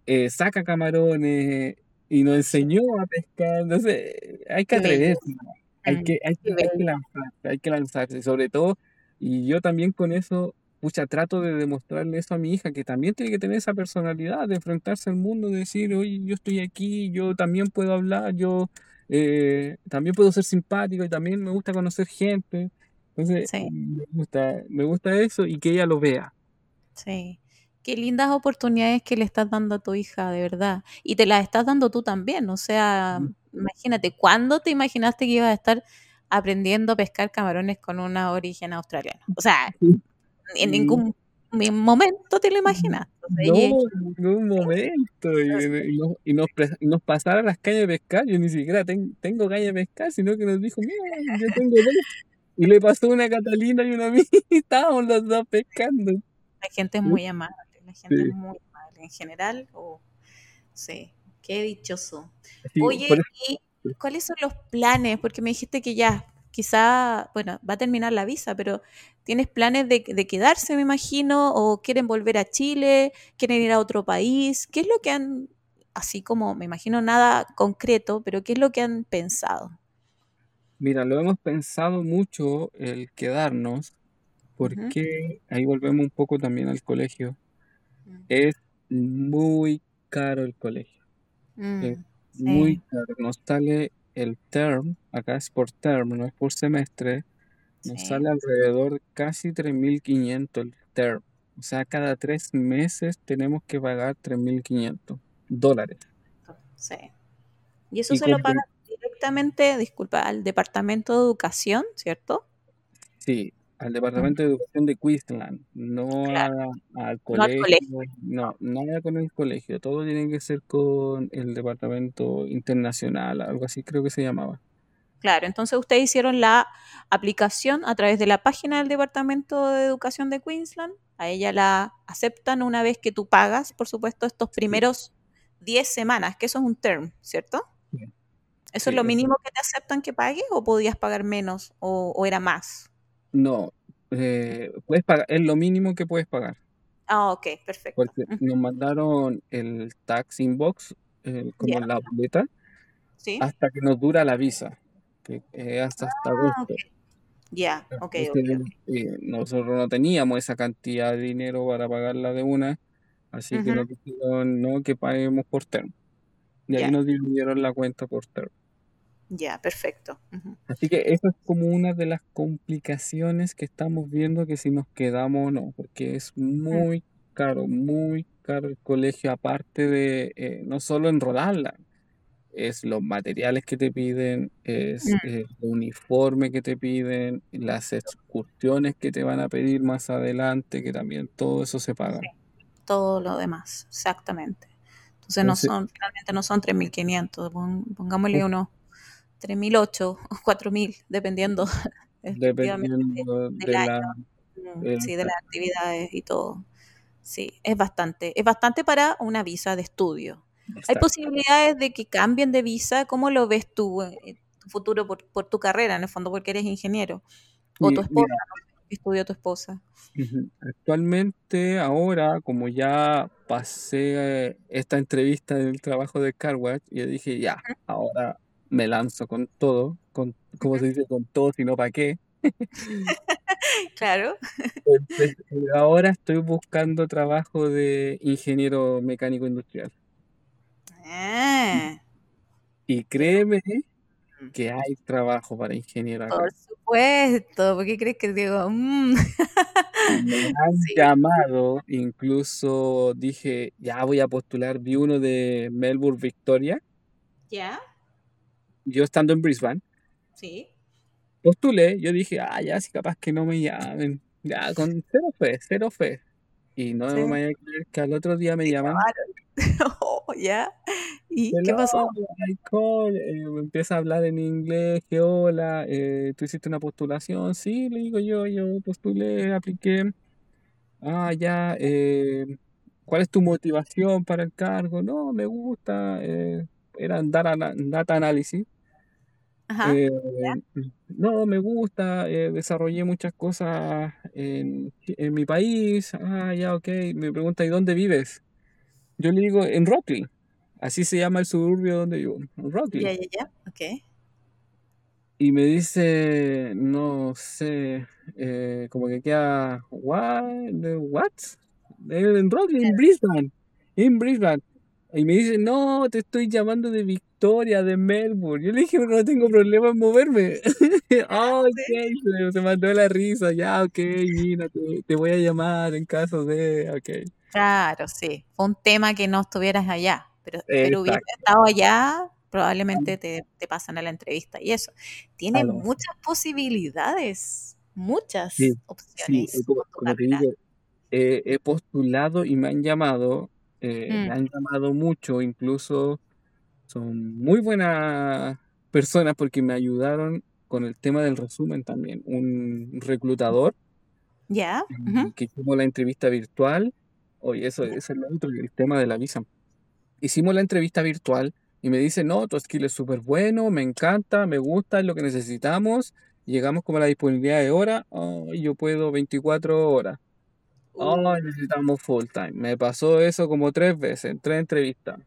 [SPEAKER 3] eh, saca camarones y nos enseñó a pescar, entonces hay que atreverse. Hay que, hay que, hay que
[SPEAKER 2] bello.
[SPEAKER 3] lanzarse, hay que lanzarse, sobre todo, y yo también con eso, pucha, trato de demostrarle eso a mi hija, que también tiene que tener esa personalidad de enfrentarse al mundo, de decir, oye, yo estoy aquí, yo también puedo hablar, yo eh, también puedo ser simpático y también me gusta conocer gente. Entonces,
[SPEAKER 2] Sí,
[SPEAKER 3] me gusta, me gusta eso y que ella lo vea.
[SPEAKER 2] sí. Qué lindas oportunidades que le estás dando a tu hija, de verdad. Y te las estás dando tú también. O sea, imagínate, ¿cuándo te imaginaste que ibas a estar aprendiendo a pescar camarones con una origen australiana? O sea, en ningún momento te lo imaginas.
[SPEAKER 3] No, en ningún momento. Y, y nos, y nos pre- y nos pasaron las cañas de pescar. Yo ni siquiera ten- tengo caña de pescar, sino que nos dijo, mira, yo tengo dos. Y le pasó una a Catalina y una a mí. Y estábamos los dos pescando.
[SPEAKER 2] la gente es muy amable. La gente
[SPEAKER 3] Sí.
[SPEAKER 2] es muy amable en general. o sí, qué dichoso.
[SPEAKER 3] Sí,
[SPEAKER 2] Oye,
[SPEAKER 3] por eso-
[SPEAKER 2] ¿y cuáles son los planes? Porque me dijiste que ya, quizá, bueno, va a terminar la visa, pero ¿tienes planes de, de quedarse, me imagino? ¿O quieren volver a Chile? ¿Quieren ir a otro país? ¿Qué es lo que han, así como, me imagino nada concreto, pero qué es lo que han pensado?
[SPEAKER 3] Mira, lo hemos pensado mucho el quedarnos, porque ahí volvemos un poco también al colegio.
[SPEAKER 2] Mm,
[SPEAKER 3] Es muy caro el colegio. Es
[SPEAKER 2] mm,
[SPEAKER 3] muy caro. Nos sale el term, acá es por term, no es por semestre. Nos
[SPEAKER 2] sí,
[SPEAKER 3] sale alrededor casi 3.500 el term. O sea, cada tres meses tenemos que pagar 3.500 dólares.
[SPEAKER 2] sí. Y eso
[SPEAKER 3] Y
[SPEAKER 2] se lo pagan directamente, disculpa, al Departamento de Educación, ¿cierto?
[SPEAKER 3] Sí, al Departamento de Educación de Queensland, no a-
[SPEAKER 2] Claro.
[SPEAKER 3] al
[SPEAKER 2] al
[SPEAKER 3] colegio,
[SPEAKER 2] colegio.
[SPEAKER 3] no, nada con el colegio, todo tiene que ser con el Departamento Internacional, algo así creo que se llamaba.
[SPEAKER 2] Claro, entonces ustedes hicieron la aplicación a través de la página del Departamento de Educación de Queensland. A ella la aceptan una vez que tú pagas, por supuesto, estos primeros 10 semanas, que eso es un term, ¿cierto?
[SPEAKER 3] Sí.
[SPEAKER 2] ¿Eso es lo
[SPEAKER 3] eso.
[SPEAKER 2] mínimo que te aceptan que pagues o podías pagar menos o, o era más?
[SPEAKER 3] No, eh, puedes pagar, es lo mínimo que puedes pagar,
[SPEAKER 2] Ah, ok, perfecto.
[SPEAKER 3] porque nos mandaron el tax inbox, eh, como la boleta,
[SPEAKER 2] sí.
[SPEAKER 3] hasta que nos dura la visa, que es hasta, hasta
[SPEAKER 2] Ah,
[SPEAKER 3] agosto.
[SPEAKER 2] Ya, ok, ok,
[SPEAKER 3] Entonces,
[SPEAKER 2] ok.
[SPEAKER 3] eh, nosotros no teníamos esa cantidad de dinero para pagarla de una, así que nos dijeron no que paguemos por term. Y ahí nos dividieron la cuenta por term.
[SPEAKER 2] Ya, perfecto.
[SPEAKER 3] Así que esa es como una de las complicaciones que estamos viendo que si nos quedamos o no, porque es muy caro, muy caro el colegio, aparte de eh, no solo enrolarla, es los materiales que te piden, es
[SPEAKER 2] mm,
[SPEAKER 3] eh, el uniforme que te piden, las excursiones que te van a pedir más adelante, que también todo eso se paga.
[SPEAKER 2] sí, todo lo demás, exactamente. Entonces no
[SPEAKER 3] Entonces,
[SPEAKER 2] son, finalmente no son 3.500, pon- pongámosle
[SPEAKER 3] uf,
[SPEAKER 2] unos 3.008 o 4.000, dependiendo
[SPEAKER 3] dependiendo
[SPEAKER 2] del
[SPEAKER 3] de
[SPEAKER 2] año,
[SPEAKER 3] la...
[SPEAKER 2] mm, sí, de las actividades y todo. Sí, es bastante, es bastante para una visa de estudio. ¿Hay posibilidades de que cambien de visa? ¿Cómo lo ves tú, eh, tu futuro por, por tu carrera, en el fondo, porque eres ingeniero? O tu esposa,
[SPEAKER 3] Mira,
[SPEAKER 2] no estudió tu esposa.
[SPEAKER 3] Actualmente, ahora, como ya pasé eh, esta entrevista en el trabajo de Carwash, yo dije, ya, ahora me lanzo con todo, con, como se dice, con todo, sino para qué.
[SPEAKER 2] Claro.
[SPEAKER 3] Entonces, eh, ahora estoy buscando trabajo de ingeniero mecánico industrial.
[SPEAKER 2] Ah,
[SPEAKER 3] Y créeme que hay trabajo para ingeniero acá.
[SPEAKER 2] Por supuesto, ¿por qué crees que digo? Mm.
[SPEAKER 3] Me han
[SPEAKER 2] Sí.
[SPEAKER 3] llamado, incluso dije, ya voy a postular, vi uno de Melbourne, Victoria,
[SPEAKER 2] ¿Ya?
[SPEAKER 3] Yo estando en Brisbane,
[SPEAKER 2] Sí.
[SPEAKER 3] postulé, yo dije, ah, ya, si capaz que no me llamen, ya, con cero fe, cero fe. Y no
[SPEAKER 2] Sí.
[SPEAKER 3] me vaya a creer que al otro día me llaman,
[SPEAKER 2] Oh, ¿Ya? ¿Y qué pasó?
[SPEAKER 3] Eh, me empieza a hablar en inglés, que hola, eh, tú hiciste una postulación, sí, le digo yo, yo postulé, apliqué, ah, ya, eh, ¿cuál es tu motivación para el cargo? No, me gusta, eh, era data, data analysis.
[SPEAKER 2] Ajá.
[SPEAKER 3] Eh, no, me gusta, eh, desarrollé muchas cosas en, en mi país. Ah, ya, ok. Me pregunta, ¿y dónde vives? Yo le digo, en Rockley. Así se llama el suburbio donde vivo, en Rockley.
[SPEAKER 2] Ya, ya, ya. Ok.
[SPEAKER 3] Y me dice, no sé, eh, como que queda, what? ¿De what? En Rockley, en Brisbane, en Brisbane. Y me dice, no, te estoy llamando de Victoria, de Melbourne. Yo le dije, no tengo problema en moverme. Ah, ok, se, se mandó la risa, ya, ok, mira, te, te voy a llamar en caso de, ok.
[SPEAKER 2] Claro, sí. Fue un tema que no estuvieras allá. Pero, pero hubiese
[SPEAKER 3] Exacto.
[SPEAKER 2] estado allá, probablemente te, te pasan a la entrevista. Y eso. Tiene muchas posibilidades. Muchas
[SPEAKER 3] Sí, Sí,
[SPEAKER 2] opciones.
[SPEAKER 3] eh, como, como te digo, eh, he postulado y me han llamado, eh, me
[SPEAKER 2] Mm,
[SPEAKER 3] han llamado mucho, incluso son muy buenas personas porque me ayudaron con el tema del resumen también. Un reclutador
[SPEAKER 2] ¿Ya? ujú,
[SPEAKER 3] que hicimos la entrevista virtual, oye, eso es lo otro, el tema de la visa. Hicimos la entrevista virtual y me dice, no, tu skill es súper bueno, me encanta, me gusta, es lo que necesitamos. Llegamos como a la disponibilidad de hora, oh, yo puedo 24 horas. Oh, necesitamos full time. Me pasó eso como tres veces, en tres entrevistas.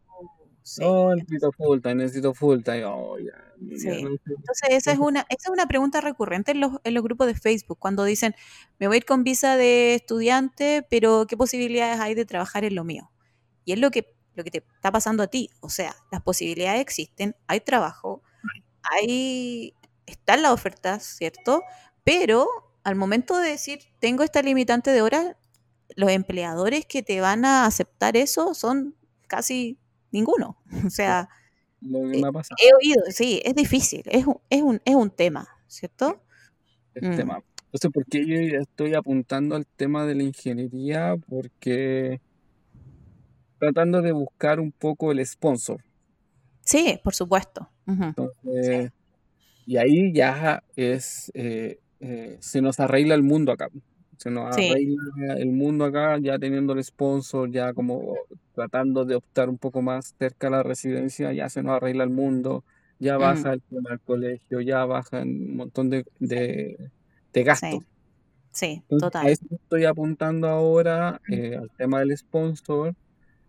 [SPEAKER 2] sí.
[SPEAKER 3] Oh, necesito full time, necesito full time. Oh, ya, ya
[SPEAKER 2] Sí. Entonces, esa es una, esa es una pregunta recurrente en los, en los grupos de Facebook, cuando dicen, me voy a ir con visa de estudiante, pero ¿qué posibilidades hay de trabajar en lo mío? Y es lo que, lo que te está pasando a ti. O sea, las posibilidades existen, hay trabajo, hay, están las ofertas, ¿cierto? Pero al momento de decir, tengo esta limitante de horas, los empleadores que te van a aceptar eso son casi ninguno. O sea,
[SPEAKER 3] Lo que
[SPEAKER 2] eh,
[SPEAKER 3] me ha pasado,
[SPEAKER 2] he oído, sí, es difícil, es un, es un, es un tema, ¿cierto?
[SPEAKER 3] el
[SPEAKER 2] Mm,
[SPEAKER 3] tema. Entonces, ¿por qué yo estoy apuntando al tema de la ingeniería? Porque tratando de buscar un poco el sponsor.
[SPEAKER 2] Sí, por supuesto.
[SPEAKER 3] Entonces, y ahí ya es, eh, eh, se nos arregla el mundo acá. Se nos
[SPEAKER 2] sí,
[SPEAKER 3] arregla el mundo acá, ya teniendo el sponsor, ya como tratando de optar un poco más cerca a la residencia, ya se nos arregla el mundo, ya
[SPEAKER 2] mm,
[SPEAKER 3] baja el tema del colegio, ya baja un montón de, de, de gastos.
[SPEAKER 2] sí, sí,
[SPEAKER 3] Entonces, a
[SPEAKER 2] total.
[SPEAKER 3] eso estoy apuntando ahora, eh, al tema del sponsor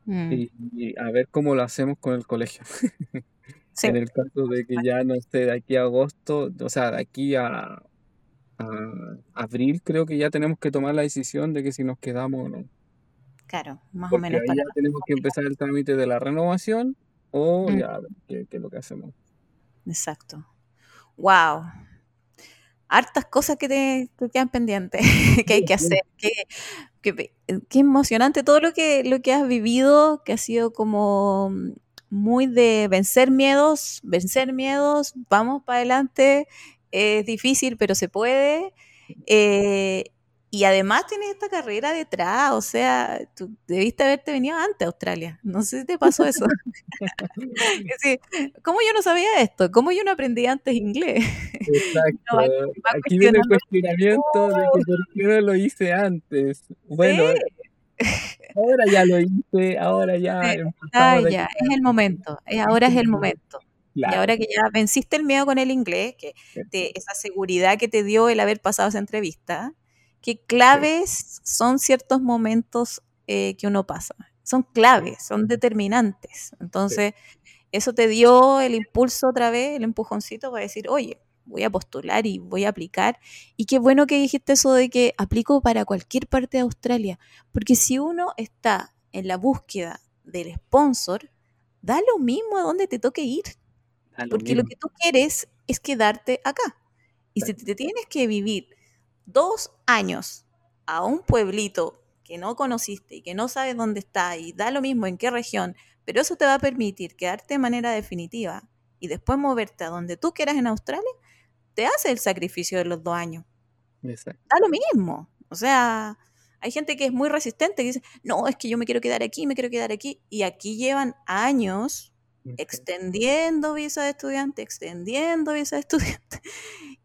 [SPEAKER 2] Mm,
[SPEAKER 3] y, y a ver cómo lo hacemos con el colegio.
[SPEAKER 2] Sí,
[SPEAKER 3] En el caso de que ya no esté de aquí a agosto, o sea, de aquí a, a abril, creo que ya tenemos que tomar la decisión de que si nos quedamos o no.
[SPEAKER 2] claro, más o menos
[SPEAKER 3] ahí
[SPEAKER 2] para
[SPEAKER 3] ya tenemos que empezar el trámite de la renovación o
[SPEAKER 2] Mm,
[SPEAKER 3] ya, ¿qué, qué es lo que hacemos?
[SPEAKER 2] exacto. Wow. Hartas cosas que te que quedan pendientes, que hay que hacer. Qué, pe- qué emocionante todo lo que, lo que has vivido, que ha sido como muy de vencer miedos, vencer miedos, vamos para adelante. Es difícil, pero se puede. Eh, y además tienes esta carrera detrás, o sea, tú debiste haberte venido antes a Australia. No sé si te pasó eso. Es decir, ¿Cómo yo no sabía esto? ¿Cómo yo no aprendí antes inglés?
[SPEAKER 3] Exacto.
[SPEAKER 2] Va, va
[SPEAKER 3] Aquí viene el cuestionamiento de que por qué no lo hice antes. Bueno,
[SPEAKER 2] Sí,
[SPEAKER 3] ahora ya lo hice, ahora ya
[SPEAKER 2] sí. Ah, ya, es el momento. eh, Ahora es el momento. Y ahora que ya venciste el miedo con el inglés, que te- esa seguridad que te dio el haber pasado esa entrevista, qué claves son ciertos momentos eh, que uno pasa. Son claves, son determinantes. Entonces, eso te dio el impulso otra vez, el empujoncito para decir, oye, voy a postular y voy a aplicar. Y qué bueno que dijiste eso de que aplico para cualquier parte de Australia, porque si uno está en la búsqueda del sponsor, da lo mismo a dónde te toque ir,
[SPEAKER 3] lo
[SPEAKER 2] porque lo que tú quieres es quedarte acá. Y si te tienes que vivir dos años a un pueblito que no conociste y que no sabes dónde está y da lo mismo en qué región, pero eso te va a permitir quedarte de manera definitiva y después moverte a donde tú quieras en Australia, te hace el sacrificio de los dos años. Da lo mismo. O sea, hay gente que es muy resistente y dice, no, es que yo me quiero quedar aquí, me quiero quedar aquí. Y aquí llevan años extendiendo visa de estudiante, extendiendo visa de estudiante.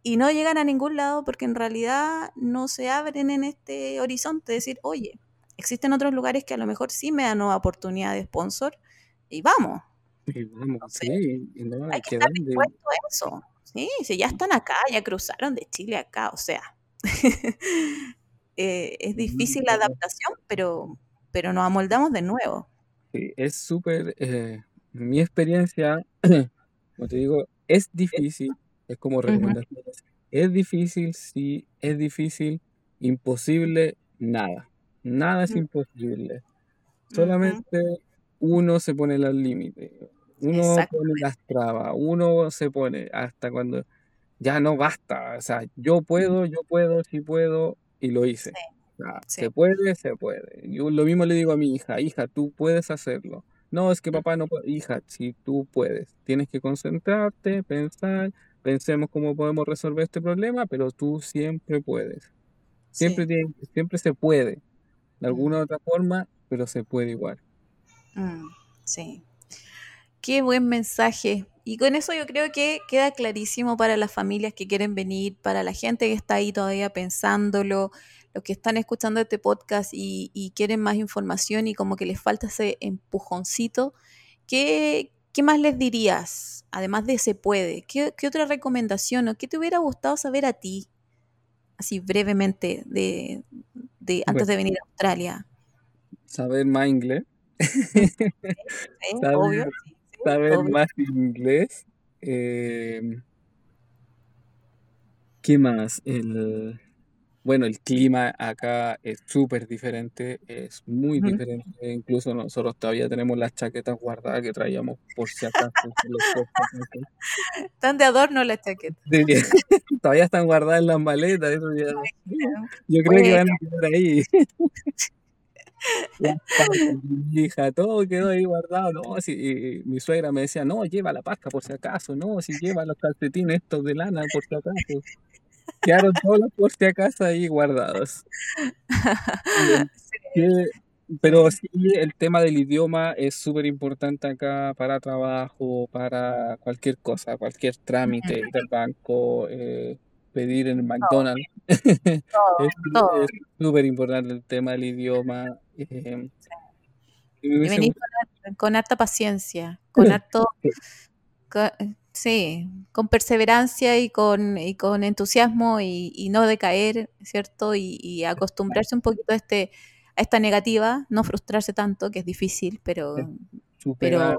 [SPEAKER 2] Y no llegan a ningún lado porque en realidad no se abren en este horizonte. Decir, oye, existen otros lugares que a lo mejor sí me dan nueva oportunidad de sponsor y vamos.
[SPEAKER 3] Y vamos, sí,
[SPEAKER 2] hay que estar dispuesto a eso. Sí, si ya están acá, ya cruzaron de Chile acá, o sea, eh, es difícil la adaptación, pero, pero nos amoldamos de nuevo.
[SPEAKER 3] Sí, es súper, eh, mi experiencia, como te digo, es difícil, es como recomendación, es difícil, sí, es difícil, imposible, nada, nada es imposible, solamente uno se pone los límites, uno pone las trabas, uno se pone hasta cuando ya no basta. O sea, yo puedo, yo puedo, sí puedo, y lo hice. Se puede, se puede. Yo lo mismo le digo a mi hija, hija, tú puedes hacerlo. No, es que papá no puede. Hija, si tú puedes, tienes que concentrarte, pensar, pensemos cómo podemos resolver este problema, pero tú siempre puedes. Siempre, siempre se puede, de alguna u otra forma, pero se puede igual.
[SPEAKER 2] Mm, sí. Qué buen mensaje. Y con eso yo creo que queda clarísimo para las familias que quieren venir, para la gente que está ahí todavía pensándolo, los que están escuchando este podcast y, quieren más información y como que les falta ese empujoncito. ¿Qué, qué más les dirías? Además de se puede, ¿qué, otra recomendación o qué te hubiera gustado saber a ti? Así brevemente, de, antes de venir a Australia.
[SPEAKER 3] Saber más inglés. obvio, saber más inglés. Em, ¿Qué más? El, bueno, el clima acá es súper diferente, es muy diferente. Incluso nosotros todavía tenemos las chaquetas guardadas que traíamos por si acaso.
[SPEAKER 2] Están de adorno las chaquetas.
[SPEAKER 3] todavía están guardadas en las maletas. yo creo que van a quedar ahí. mi hija, todo quedó ahí guardado, no, y mi suegra me decía, no, lleva la pasta por si acaso, no, si lleva los calcetines estos de lana por si acaso. Quedaron todos los por si acaso ahí guardados. pero sí, el tema del idioma es súper importante acá para trabajo, para cualquier cosa, cualquier trámite del banco, eh, pedir en el McDonald's. es súper importante el tema del idioma. Eh,
[SPEAKER 2] y venir con, harta paciencia, con harto, sí, con perseverancia y con, y con entusiasmo y, no decaer, ¿cierto? Y, acostumbrarse un poquito a, este, a esta negativa, no frustrarse tanto, que es difícil, pero, pero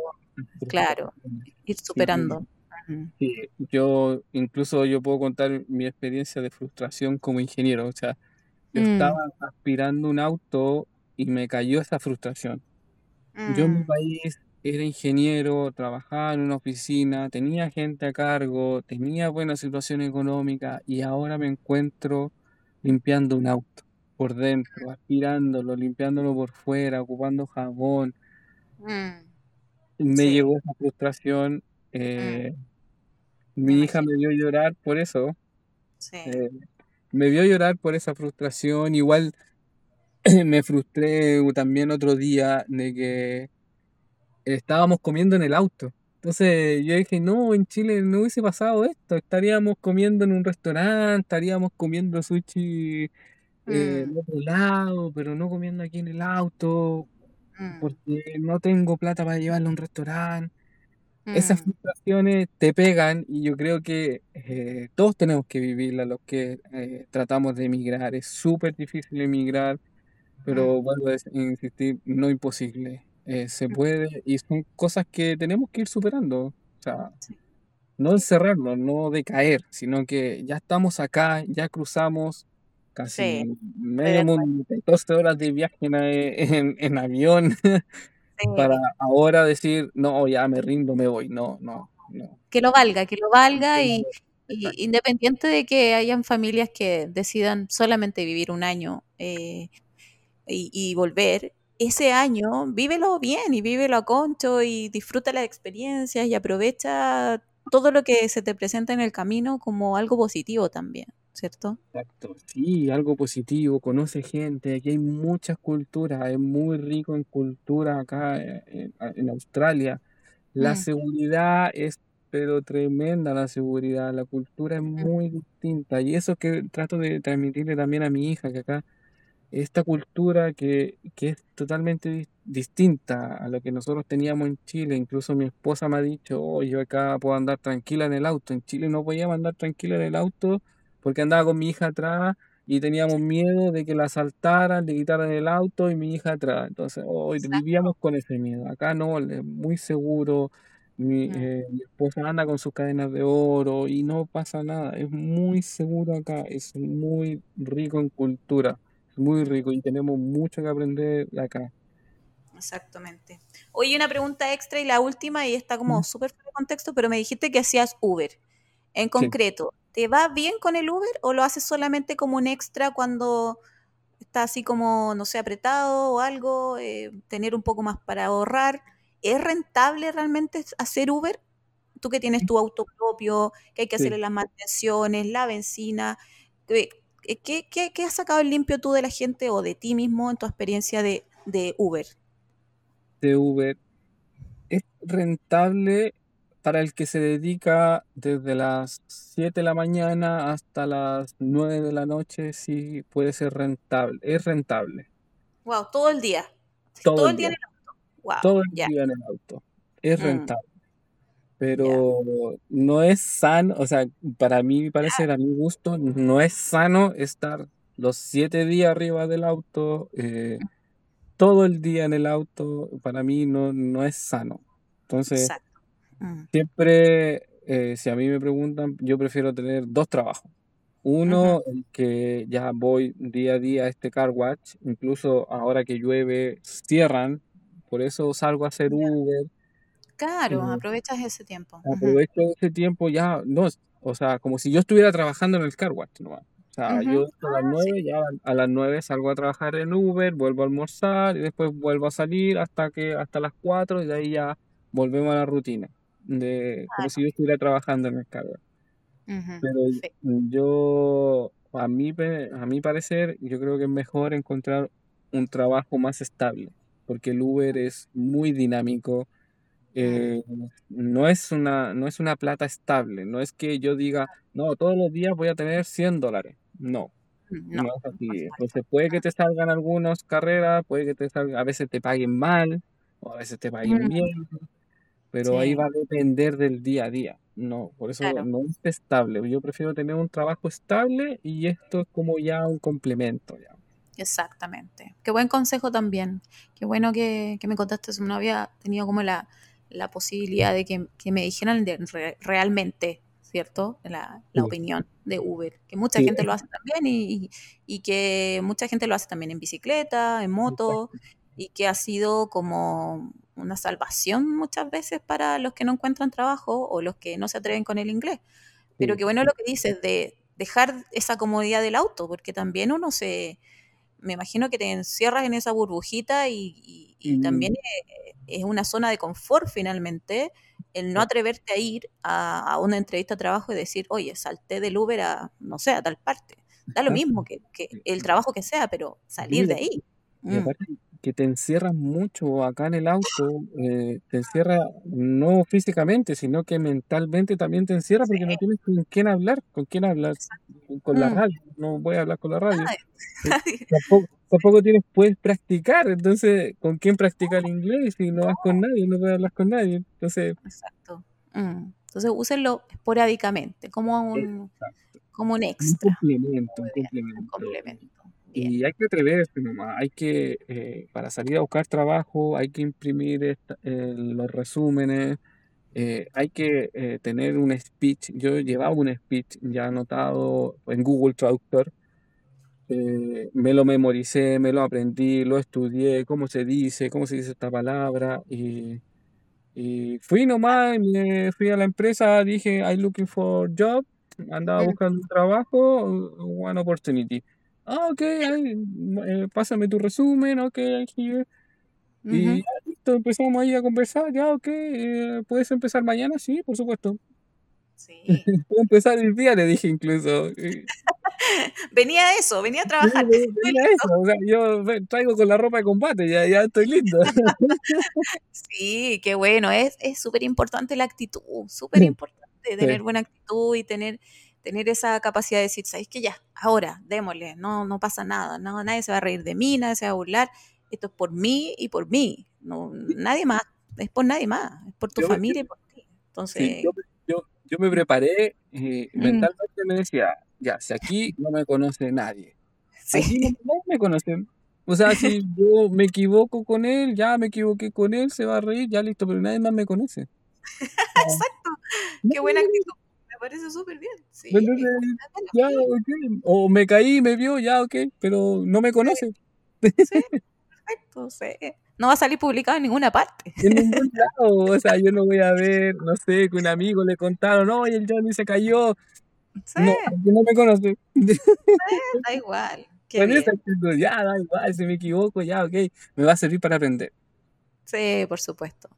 [SPEAKER 2] claro, ir superando.
[SPEAKER 3] Sí, yo incluso yo puedo contar mi experiencia de frustración como ingeniero. O sea, yo mm. estaba aspirando un auto y me cayó esa frustración. Yo en mi mm. país era ingeniero, trabajaba en una oficina, tenía gente a cargo, tenía buena situación económica y ahora me encuentro limpiando un auto por dentro, aspirándolo, limpiándolo por fuera, ocupando jabón. Mm. Me llegó esa frustración. Eh, mi hija me vio llorar por eso. Sí. Eh, me vio llorar por esa frustración. Igual me frustré también otro día de que estábamos comiendo en el auto. Entonces yo dije, no, en Chile no hubiese pasado esto. Estaríamos comiendo en un restaurante, estaríamos comiendo sushi eh, en mm. otro lado, pero no comiendo aquí en el auto, mm. porque no tengo plata para llevarlo a un restaurante. Esas mm. frustraciones te pegan y yo creo que eh, todos tenemos que vivirlas, los que eh, tratamos de emigrar. Es súper difícil emigrar, pero vuelvo a insistir, no imposible. Eh, se puede y son cosas que tenemos que ir superando. O sea, no encerrarnos, no decaer, sino que ya estamos acá, ya cruzamos casi medio mundo, 12 horas de viaje en, en avión. para ahora decir, no, ya me rindo, me voy. No, no, no.
[SPEAKER 2] Que lo valga, que lo valga y, y independiente de que hayan familias que decidan solamente vivir un año eh, y, y volver, ese año vívelo bien y vívelo a concho y disfruta las experiencias y aprovecha todo lo que se te presenta en el camino como algo positivo también, ¿cierto?
[SPEAKER 3] Exacto, sí, algo positivo, conoce gente, aquí hay muchas culturas, es muy rico en cultura acá eh, en, en Australia. La
[SPEAKER 2] Mm,
[SPEAKER 3] seguridad es, pero tremenda la seguridad, la cultura es
[SPEAKER 2] mm,
[SPEAKER 3] muy distinta y eso que trato de transmitirle también a mi hija, que acá esta cultura que, que es totalmente dis- distinta a lo que nosotros teníamos en Chile. Incluso mi esposa me ha dicho, oh, yo acá puedo andar tranquila en el auto. En Chile no podíamos andar tranquila en el auto porque andaba con mi hija atrás y teníamos miedo de que la asaltaran, le quitaran el auto y mi hija atrás. Entonces, oh, y
[SPEAKER 2] exacto.
[SPEAKER 3] vivíamos con ese miedo. Acá no, es muy seguro. Mi, eh, mi esposa anda con sus cadenas de oro y no pasa nada. Es muy seguro acá, es muy rico en cultura. Muy rico y tenemos mucho que aprender de acá.
[SPEAKER 2] exactamente. Oye, una pregunta extra y la última, y está como súper fuera de contexto, pero me dijiste que hacías Uber. En
[SPEAKER 3] Sí,
[SPEAKER 2] concreto, ¿te va bien con el Uber o lo haces solamente como un extra cuando está así como, no sé, apretado o algo, eh, tener un poco más para ahorrar? ¿Es rentable realmente hacer Uber? Tú que tienes tu auto propio, que hay que
[SPEAKER 3] sí,
[SPEAKER 2] hacerle las mantenciones, la benzina, ¿qué, qué, has sacado en limpio tú de la gente o de ti mismo en tu experiencia de, de Uber?
[SPEAKER 3] de Uber. Es rentable para el que se dedica desde las 7 de la mañana hasta las 9 de la noche, sí puede ser rentable. Es rentable
[SPEAKER 2] Wow, todo el día.
[SPEAKER 3] Todo
[SPEAKER 2] todo el
[SPEAKER 3] el
[SPEAKER 2] día
[SPEAKER 3] día,
[SPEAKER 2] en el auto. Wow,
[SPEAKER 3] todo el día en el auto. Es
[SPEAKER 2] mm,
[SPEAKER 3] rentable. Pero no es sano, o sea, para mí, parecer, a mi gusto, no es sano estar los siete días arriba del auto, eh, todo el día en el auto, para mí no, no es sano. Entonces.
[SPEAKER 2] Mm,
[SPEAKER 3] siempre, eh, si a mí me preguntan, yo prefiero tener dos trabajos. Uno, el que ya voy día a día a este car watch, incluso ahora que llueve, cierran, por eso salgo a hacer
[SPEAKER 2] Ya.
[SPEAKER 3] Uber.
[SPEAKER 2] Claro,
[SPEAKER 3] eh,
[SPEAKER 2] aprovechas ese tiempo.
[SPEAKER 3] Aprovecho ese tiempo ya, no, o sea, como si yo estuviera trabajando en el car wash. O sea, yo a las
[SPEAKER 2] Ah, sí,
[SPEAKER 3] 9 ya a las 9 salgo a trabajar en Uber, vuelvo a almorzar y después vuelvo a salir hasta que hasta las 4 y de ahí ya volvemos a la rutina, de como si yo estuviera trabajando en el car wash. Pero yo, a mí, a mi parecer, yo creo que es mejor encontrar un trabajo más estable, porque el Uber es muy dinámico eh, no es una, no es una plata estable, no es que yo diga, no, todos los días voy a tener 100 dólares. No,
[SPEAKER 2] mm, no,
[SPEAKER 3] no es así. Entonces puede que te salgan algunas carreras, puede que te salgan, a veces te paguen mal o a veces te paguen
[SPEAKER 2] Mm,
[SPEAKER 3] bien, pero ahí va a depender del día a día. No, por eso
[SPEAKER 2] claro,
[SPEAKER 3] no es estable. Yo prefiero tener un trabajo estable y esto es como ya un complemento ya.
[SPEAKER 2] exactamente. Qué buen consejo también. Qué bueno que, que me contaste. No había tenido como la, la posibilidad de que, que me dijeran de re- realmente, ¿cierto? La, la
[SPEAKER 3] Sí,
[SPEAKER 2] opinión de Uber. Que mucha
[SPEAKER 3] sí,
[SPEAKER 2] gente lo hace también y, y- que mucha gente lo hace también en bicicleta, en moto, y que ha sido como una salvación muchas veces para los que no encuentran trabajo o los que no se atreven con el inglés. Pero qué bueno lo que dices de dejar esa comodidad del auto, porque también uno se, me imagino que te encierras en esa burbujita y, y- y también eh, es una zona de confort finalmente el no
[SPEAKER 3] sí,
[SPEAKER 2] atreverte a ir a, a una entrevista de trabajo y decir, oye, salté del Uber a, no sé, a tal parte. Da lo mismo que, que el trabajo que sea, pero salir de ahí.
[SPEAKER 3] Y
[SPEAKER 2] Mm,
[SPEAKER 3] aparte que te encierras mucho acá en el auto, eh, te encierra no físicamente, sino que mentalmente también te encierra
[SPEAKER 2] sí,
[SPEAKER 3] porque no tienes con quién hablar, con quién hablar, con la
[SPEAKER 2] Mm,
[SPEAKER 3] radio, no voy a hablar con la radio. Eh. Tampoco, tampoco tienes, puedes practicar, entonces, ¿con quién practicar el inglés si no vas con nadie, no puedes hablar con nadie? Entonces,
[SPEAKER 2] Exacto. Mm. Entonces úsenlo esporádicamente, como un,
[SPEAKER 3] exacto,
[SPEAKER 2] como un
[SPEAKER 3] un
[SPEAKER 2] extra.
[SPEAKER 3] complemento, un
[SPEAKER 2] bien, un
[SPEAKER 3] complemento.
[SPEAKER 2] Bien.
[SPEAKER 3] Y hay que atreverse nomás, hay que, eh, para salir a buscar trabajo, hay que imprimir esta- eh, los resúmenes, eh, hay que eh, tener un speech. Yo llevaba un speech ya anotado en Google Traductor, eh, me lo memoricé, me lo aprendí, lo estudié, cómo se dice, cómo se dice esta palabra, y, Y fui nomás, me fui a la empresa, dije, I'm looking for job, andaba buscando un trabajo, one opportunity. Ah, ok, ay, eh, pásame tu resumen, ok, here. Y
[SPEAKER 2] Ujú.
[SPEAKER 3] ya, listo, empezamos ahí a conversar, ya, ok, eh, ¿puedes empezar mañana? Sí, por supuesto.
[SPEAKER 2] Sí.
[SPEAKER 3] Puedo empezar el día, le dije incluso. Y-
[SPEAKER 2] Venía eso, venía a trabajar.
[SPEAKER 3] venía eso, o sea, yo traigo con la ropa de combate, ya, ya estoy listo.
[SPEAKER 2] Sí, qué bueno. Es es súper importante la actitud, súper importante tener buena actitud y tener, tener esa capacidad de decir, ¿sabes qué? Ya, ahora, démosle, no, no pasa nada, no, nadie se va a reír de mí, nadie se va a burlar. Esto es por mí y por mí, no, nadie más, es por nadie más, es por tu
[SPEAKER 3] Yo
[SPEAKER 2] familia y por ti.
[SPEAKER 3] Sí,
[SPEAKER 2] Entonces,
[SPEAKER 3] yo, yo, yo me preparé, eh,
[SPEAKER 2] mm,
[SPEAKER 3] mentalmente me decía, ya, si aquí no me conoce nadie, aquí
[SPEAKER 2] sí,
[SPEAKER 3] no, no me conocen. O sea, si yo me equivoco con él, ya me equivoqué con él, se va a reír, ya listo, pero nadie más me conoce.
[SPEAKER 2] Exacto, qué buena actitud, parece súper bien. Sí,
[SPEAKER 3] entonces, ya,
[SPEAKER 2] sí,
[SPEAKER 3] o me caí, me vio, ya, ok, pero no me conoce
[SPEAKER 2] sí, perfecto, sí. No va a salir publicado en ninguna parte.
[SPEAKER 3] en ningún lado. O sea, yo no voy a ver, no sé, que un amigo le contaron, oye, el Johnny se cayó.
[SPEAKER 2] Sí,
[SPEAKER 3] No, no me conoce.
[SPEAKER 2] da igual,
[SPEAKER 3] actitud, ya, da igual, si me equivoco, ya, ok, me va a servir para aprender.
[SPEAKER 2] Sí, por supuesto.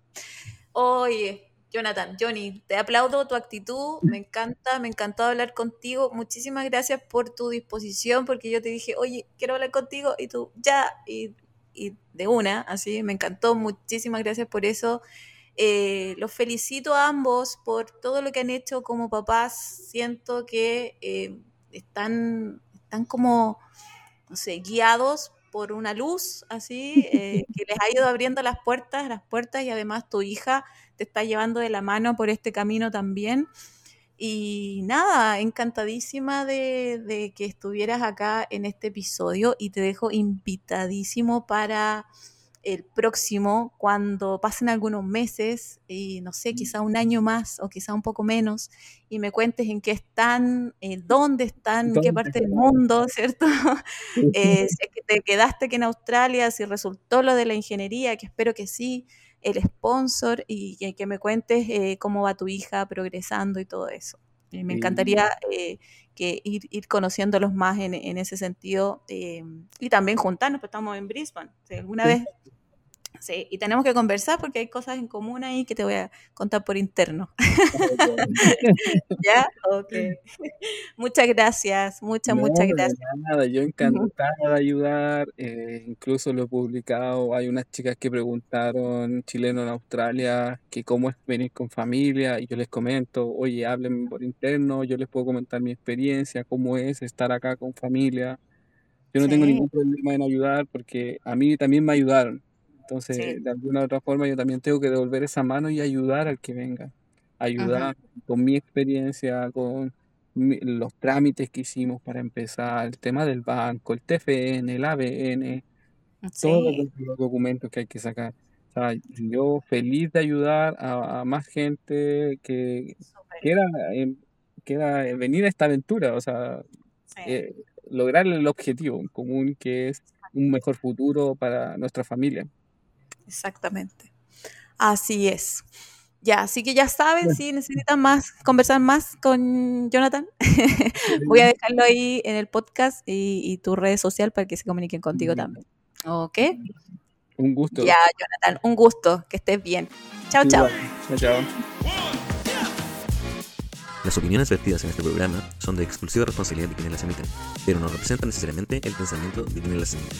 [SPEAKER 2] Oye, Jonathan, Johnny, te aplaudo tu actitud, me encanta, me encantó hablar contigo. Muchísimas gracias por tu disposición, porque yo te dije, oye, quiero hablar contigo, y tú, ya, y, y de una, así, me encantó. Muchísimas gracias por eso. Eh, los felicito a ambos por todo lo que han hecho como papás. Siento que eh, están, están como, no sé, guiados por una luz, así, eh, que les ha ido abriendo las puertas, las puertas, y además tu hija te está llevando de la mano por este camino también. Y nada, encantadísima de, de que estuvieras acá en este episodio y te dejo invitadísimo para el próximo, cuando pasen algunos meses y no sé, quizá un año más o quizá un poco menos, y me cuentes en qué están, eh, dónde están, en qué
[SPEAKER 3] ¿Dónde
[SPEAKER 2] parte del mundo, ¿cierto? Eh, si es que te quedaste aquí en Australia, si resultó lo de la ingeniería, que espero que sí, el sponsor y que, que me cuentes eh, cómo va tu hija progresando y todo eso. Me encantaría eh, que ir, ir conociéndolos más en, en ese sentido y también juntarnos, pues estamos en Brisbane. Si alguna vez Sí, y tenemos que conversar porque hay cosas en común ahí que te voy a contar por interno. ¿Ya? Ok. Muchas gracias, muchas,
[SPEAKER 3] No,
[SPEAKER 2] muchas gracias.
[SPEAKER 3] nada, yo
[SPEAKER 2] Ujú.
[SPEAKER 3] encantado de ayudar, eh, incluso lo he publicado, hay unas chicas que preguntaron, chileno en Australia, que cómo es venir con familia, y yo les comento, oye, háblenme por interno, yo les puedo comentar mi experiencia, cómo es estar acá con familia. Yo no tengo ningún problema en ayudar porque a mí también me ayudaron.
[SPEAKER 2] Sí.
[SPEAKER 3] Entonces, de alguna u otra forma, yo también tengo que devolver esa mano y ayudar al que venga. Ayudar con mi experiencia, con mi- los trámites que hicimos para empezar, el tema del banco, el TFN, el ABN, todos los documentos que hay que sacar. O sea, yo feliz de ayudar a, a más gente que quiera, em, quiera venir a esta aventura, o sea,
[SPEAKER 2] Sí,
[SPEAKER 3] eh, lograr el objetivo en común que es un mejor futuro para nuestra familia.
[SPEAKER 2] Exactamente. Así es. Ya, así que ya saben, si necesitan más, conversar más con Jonathan, voy a dejarlo ahí en el podcast y, y tu red social para que se comuniquen contigo también. ¿Ok?
[SPEAKER 3] Un gusto.
[SPEAKER 2] Ya, Jonathan, un gusto, que estés bien. Chao, chao.
[SPEAKER 3] Chao, chao.
[SPEAKER 1] Las opiniones vertidas en este programa son de exclusiva responsabilidad de quienes las emiten, pero no representan necesariamente el pensamiento de quienes las emiten.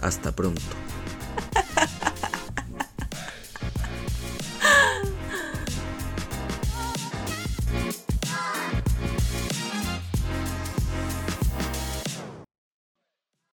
[SPEAKER 1] Hasta pronto.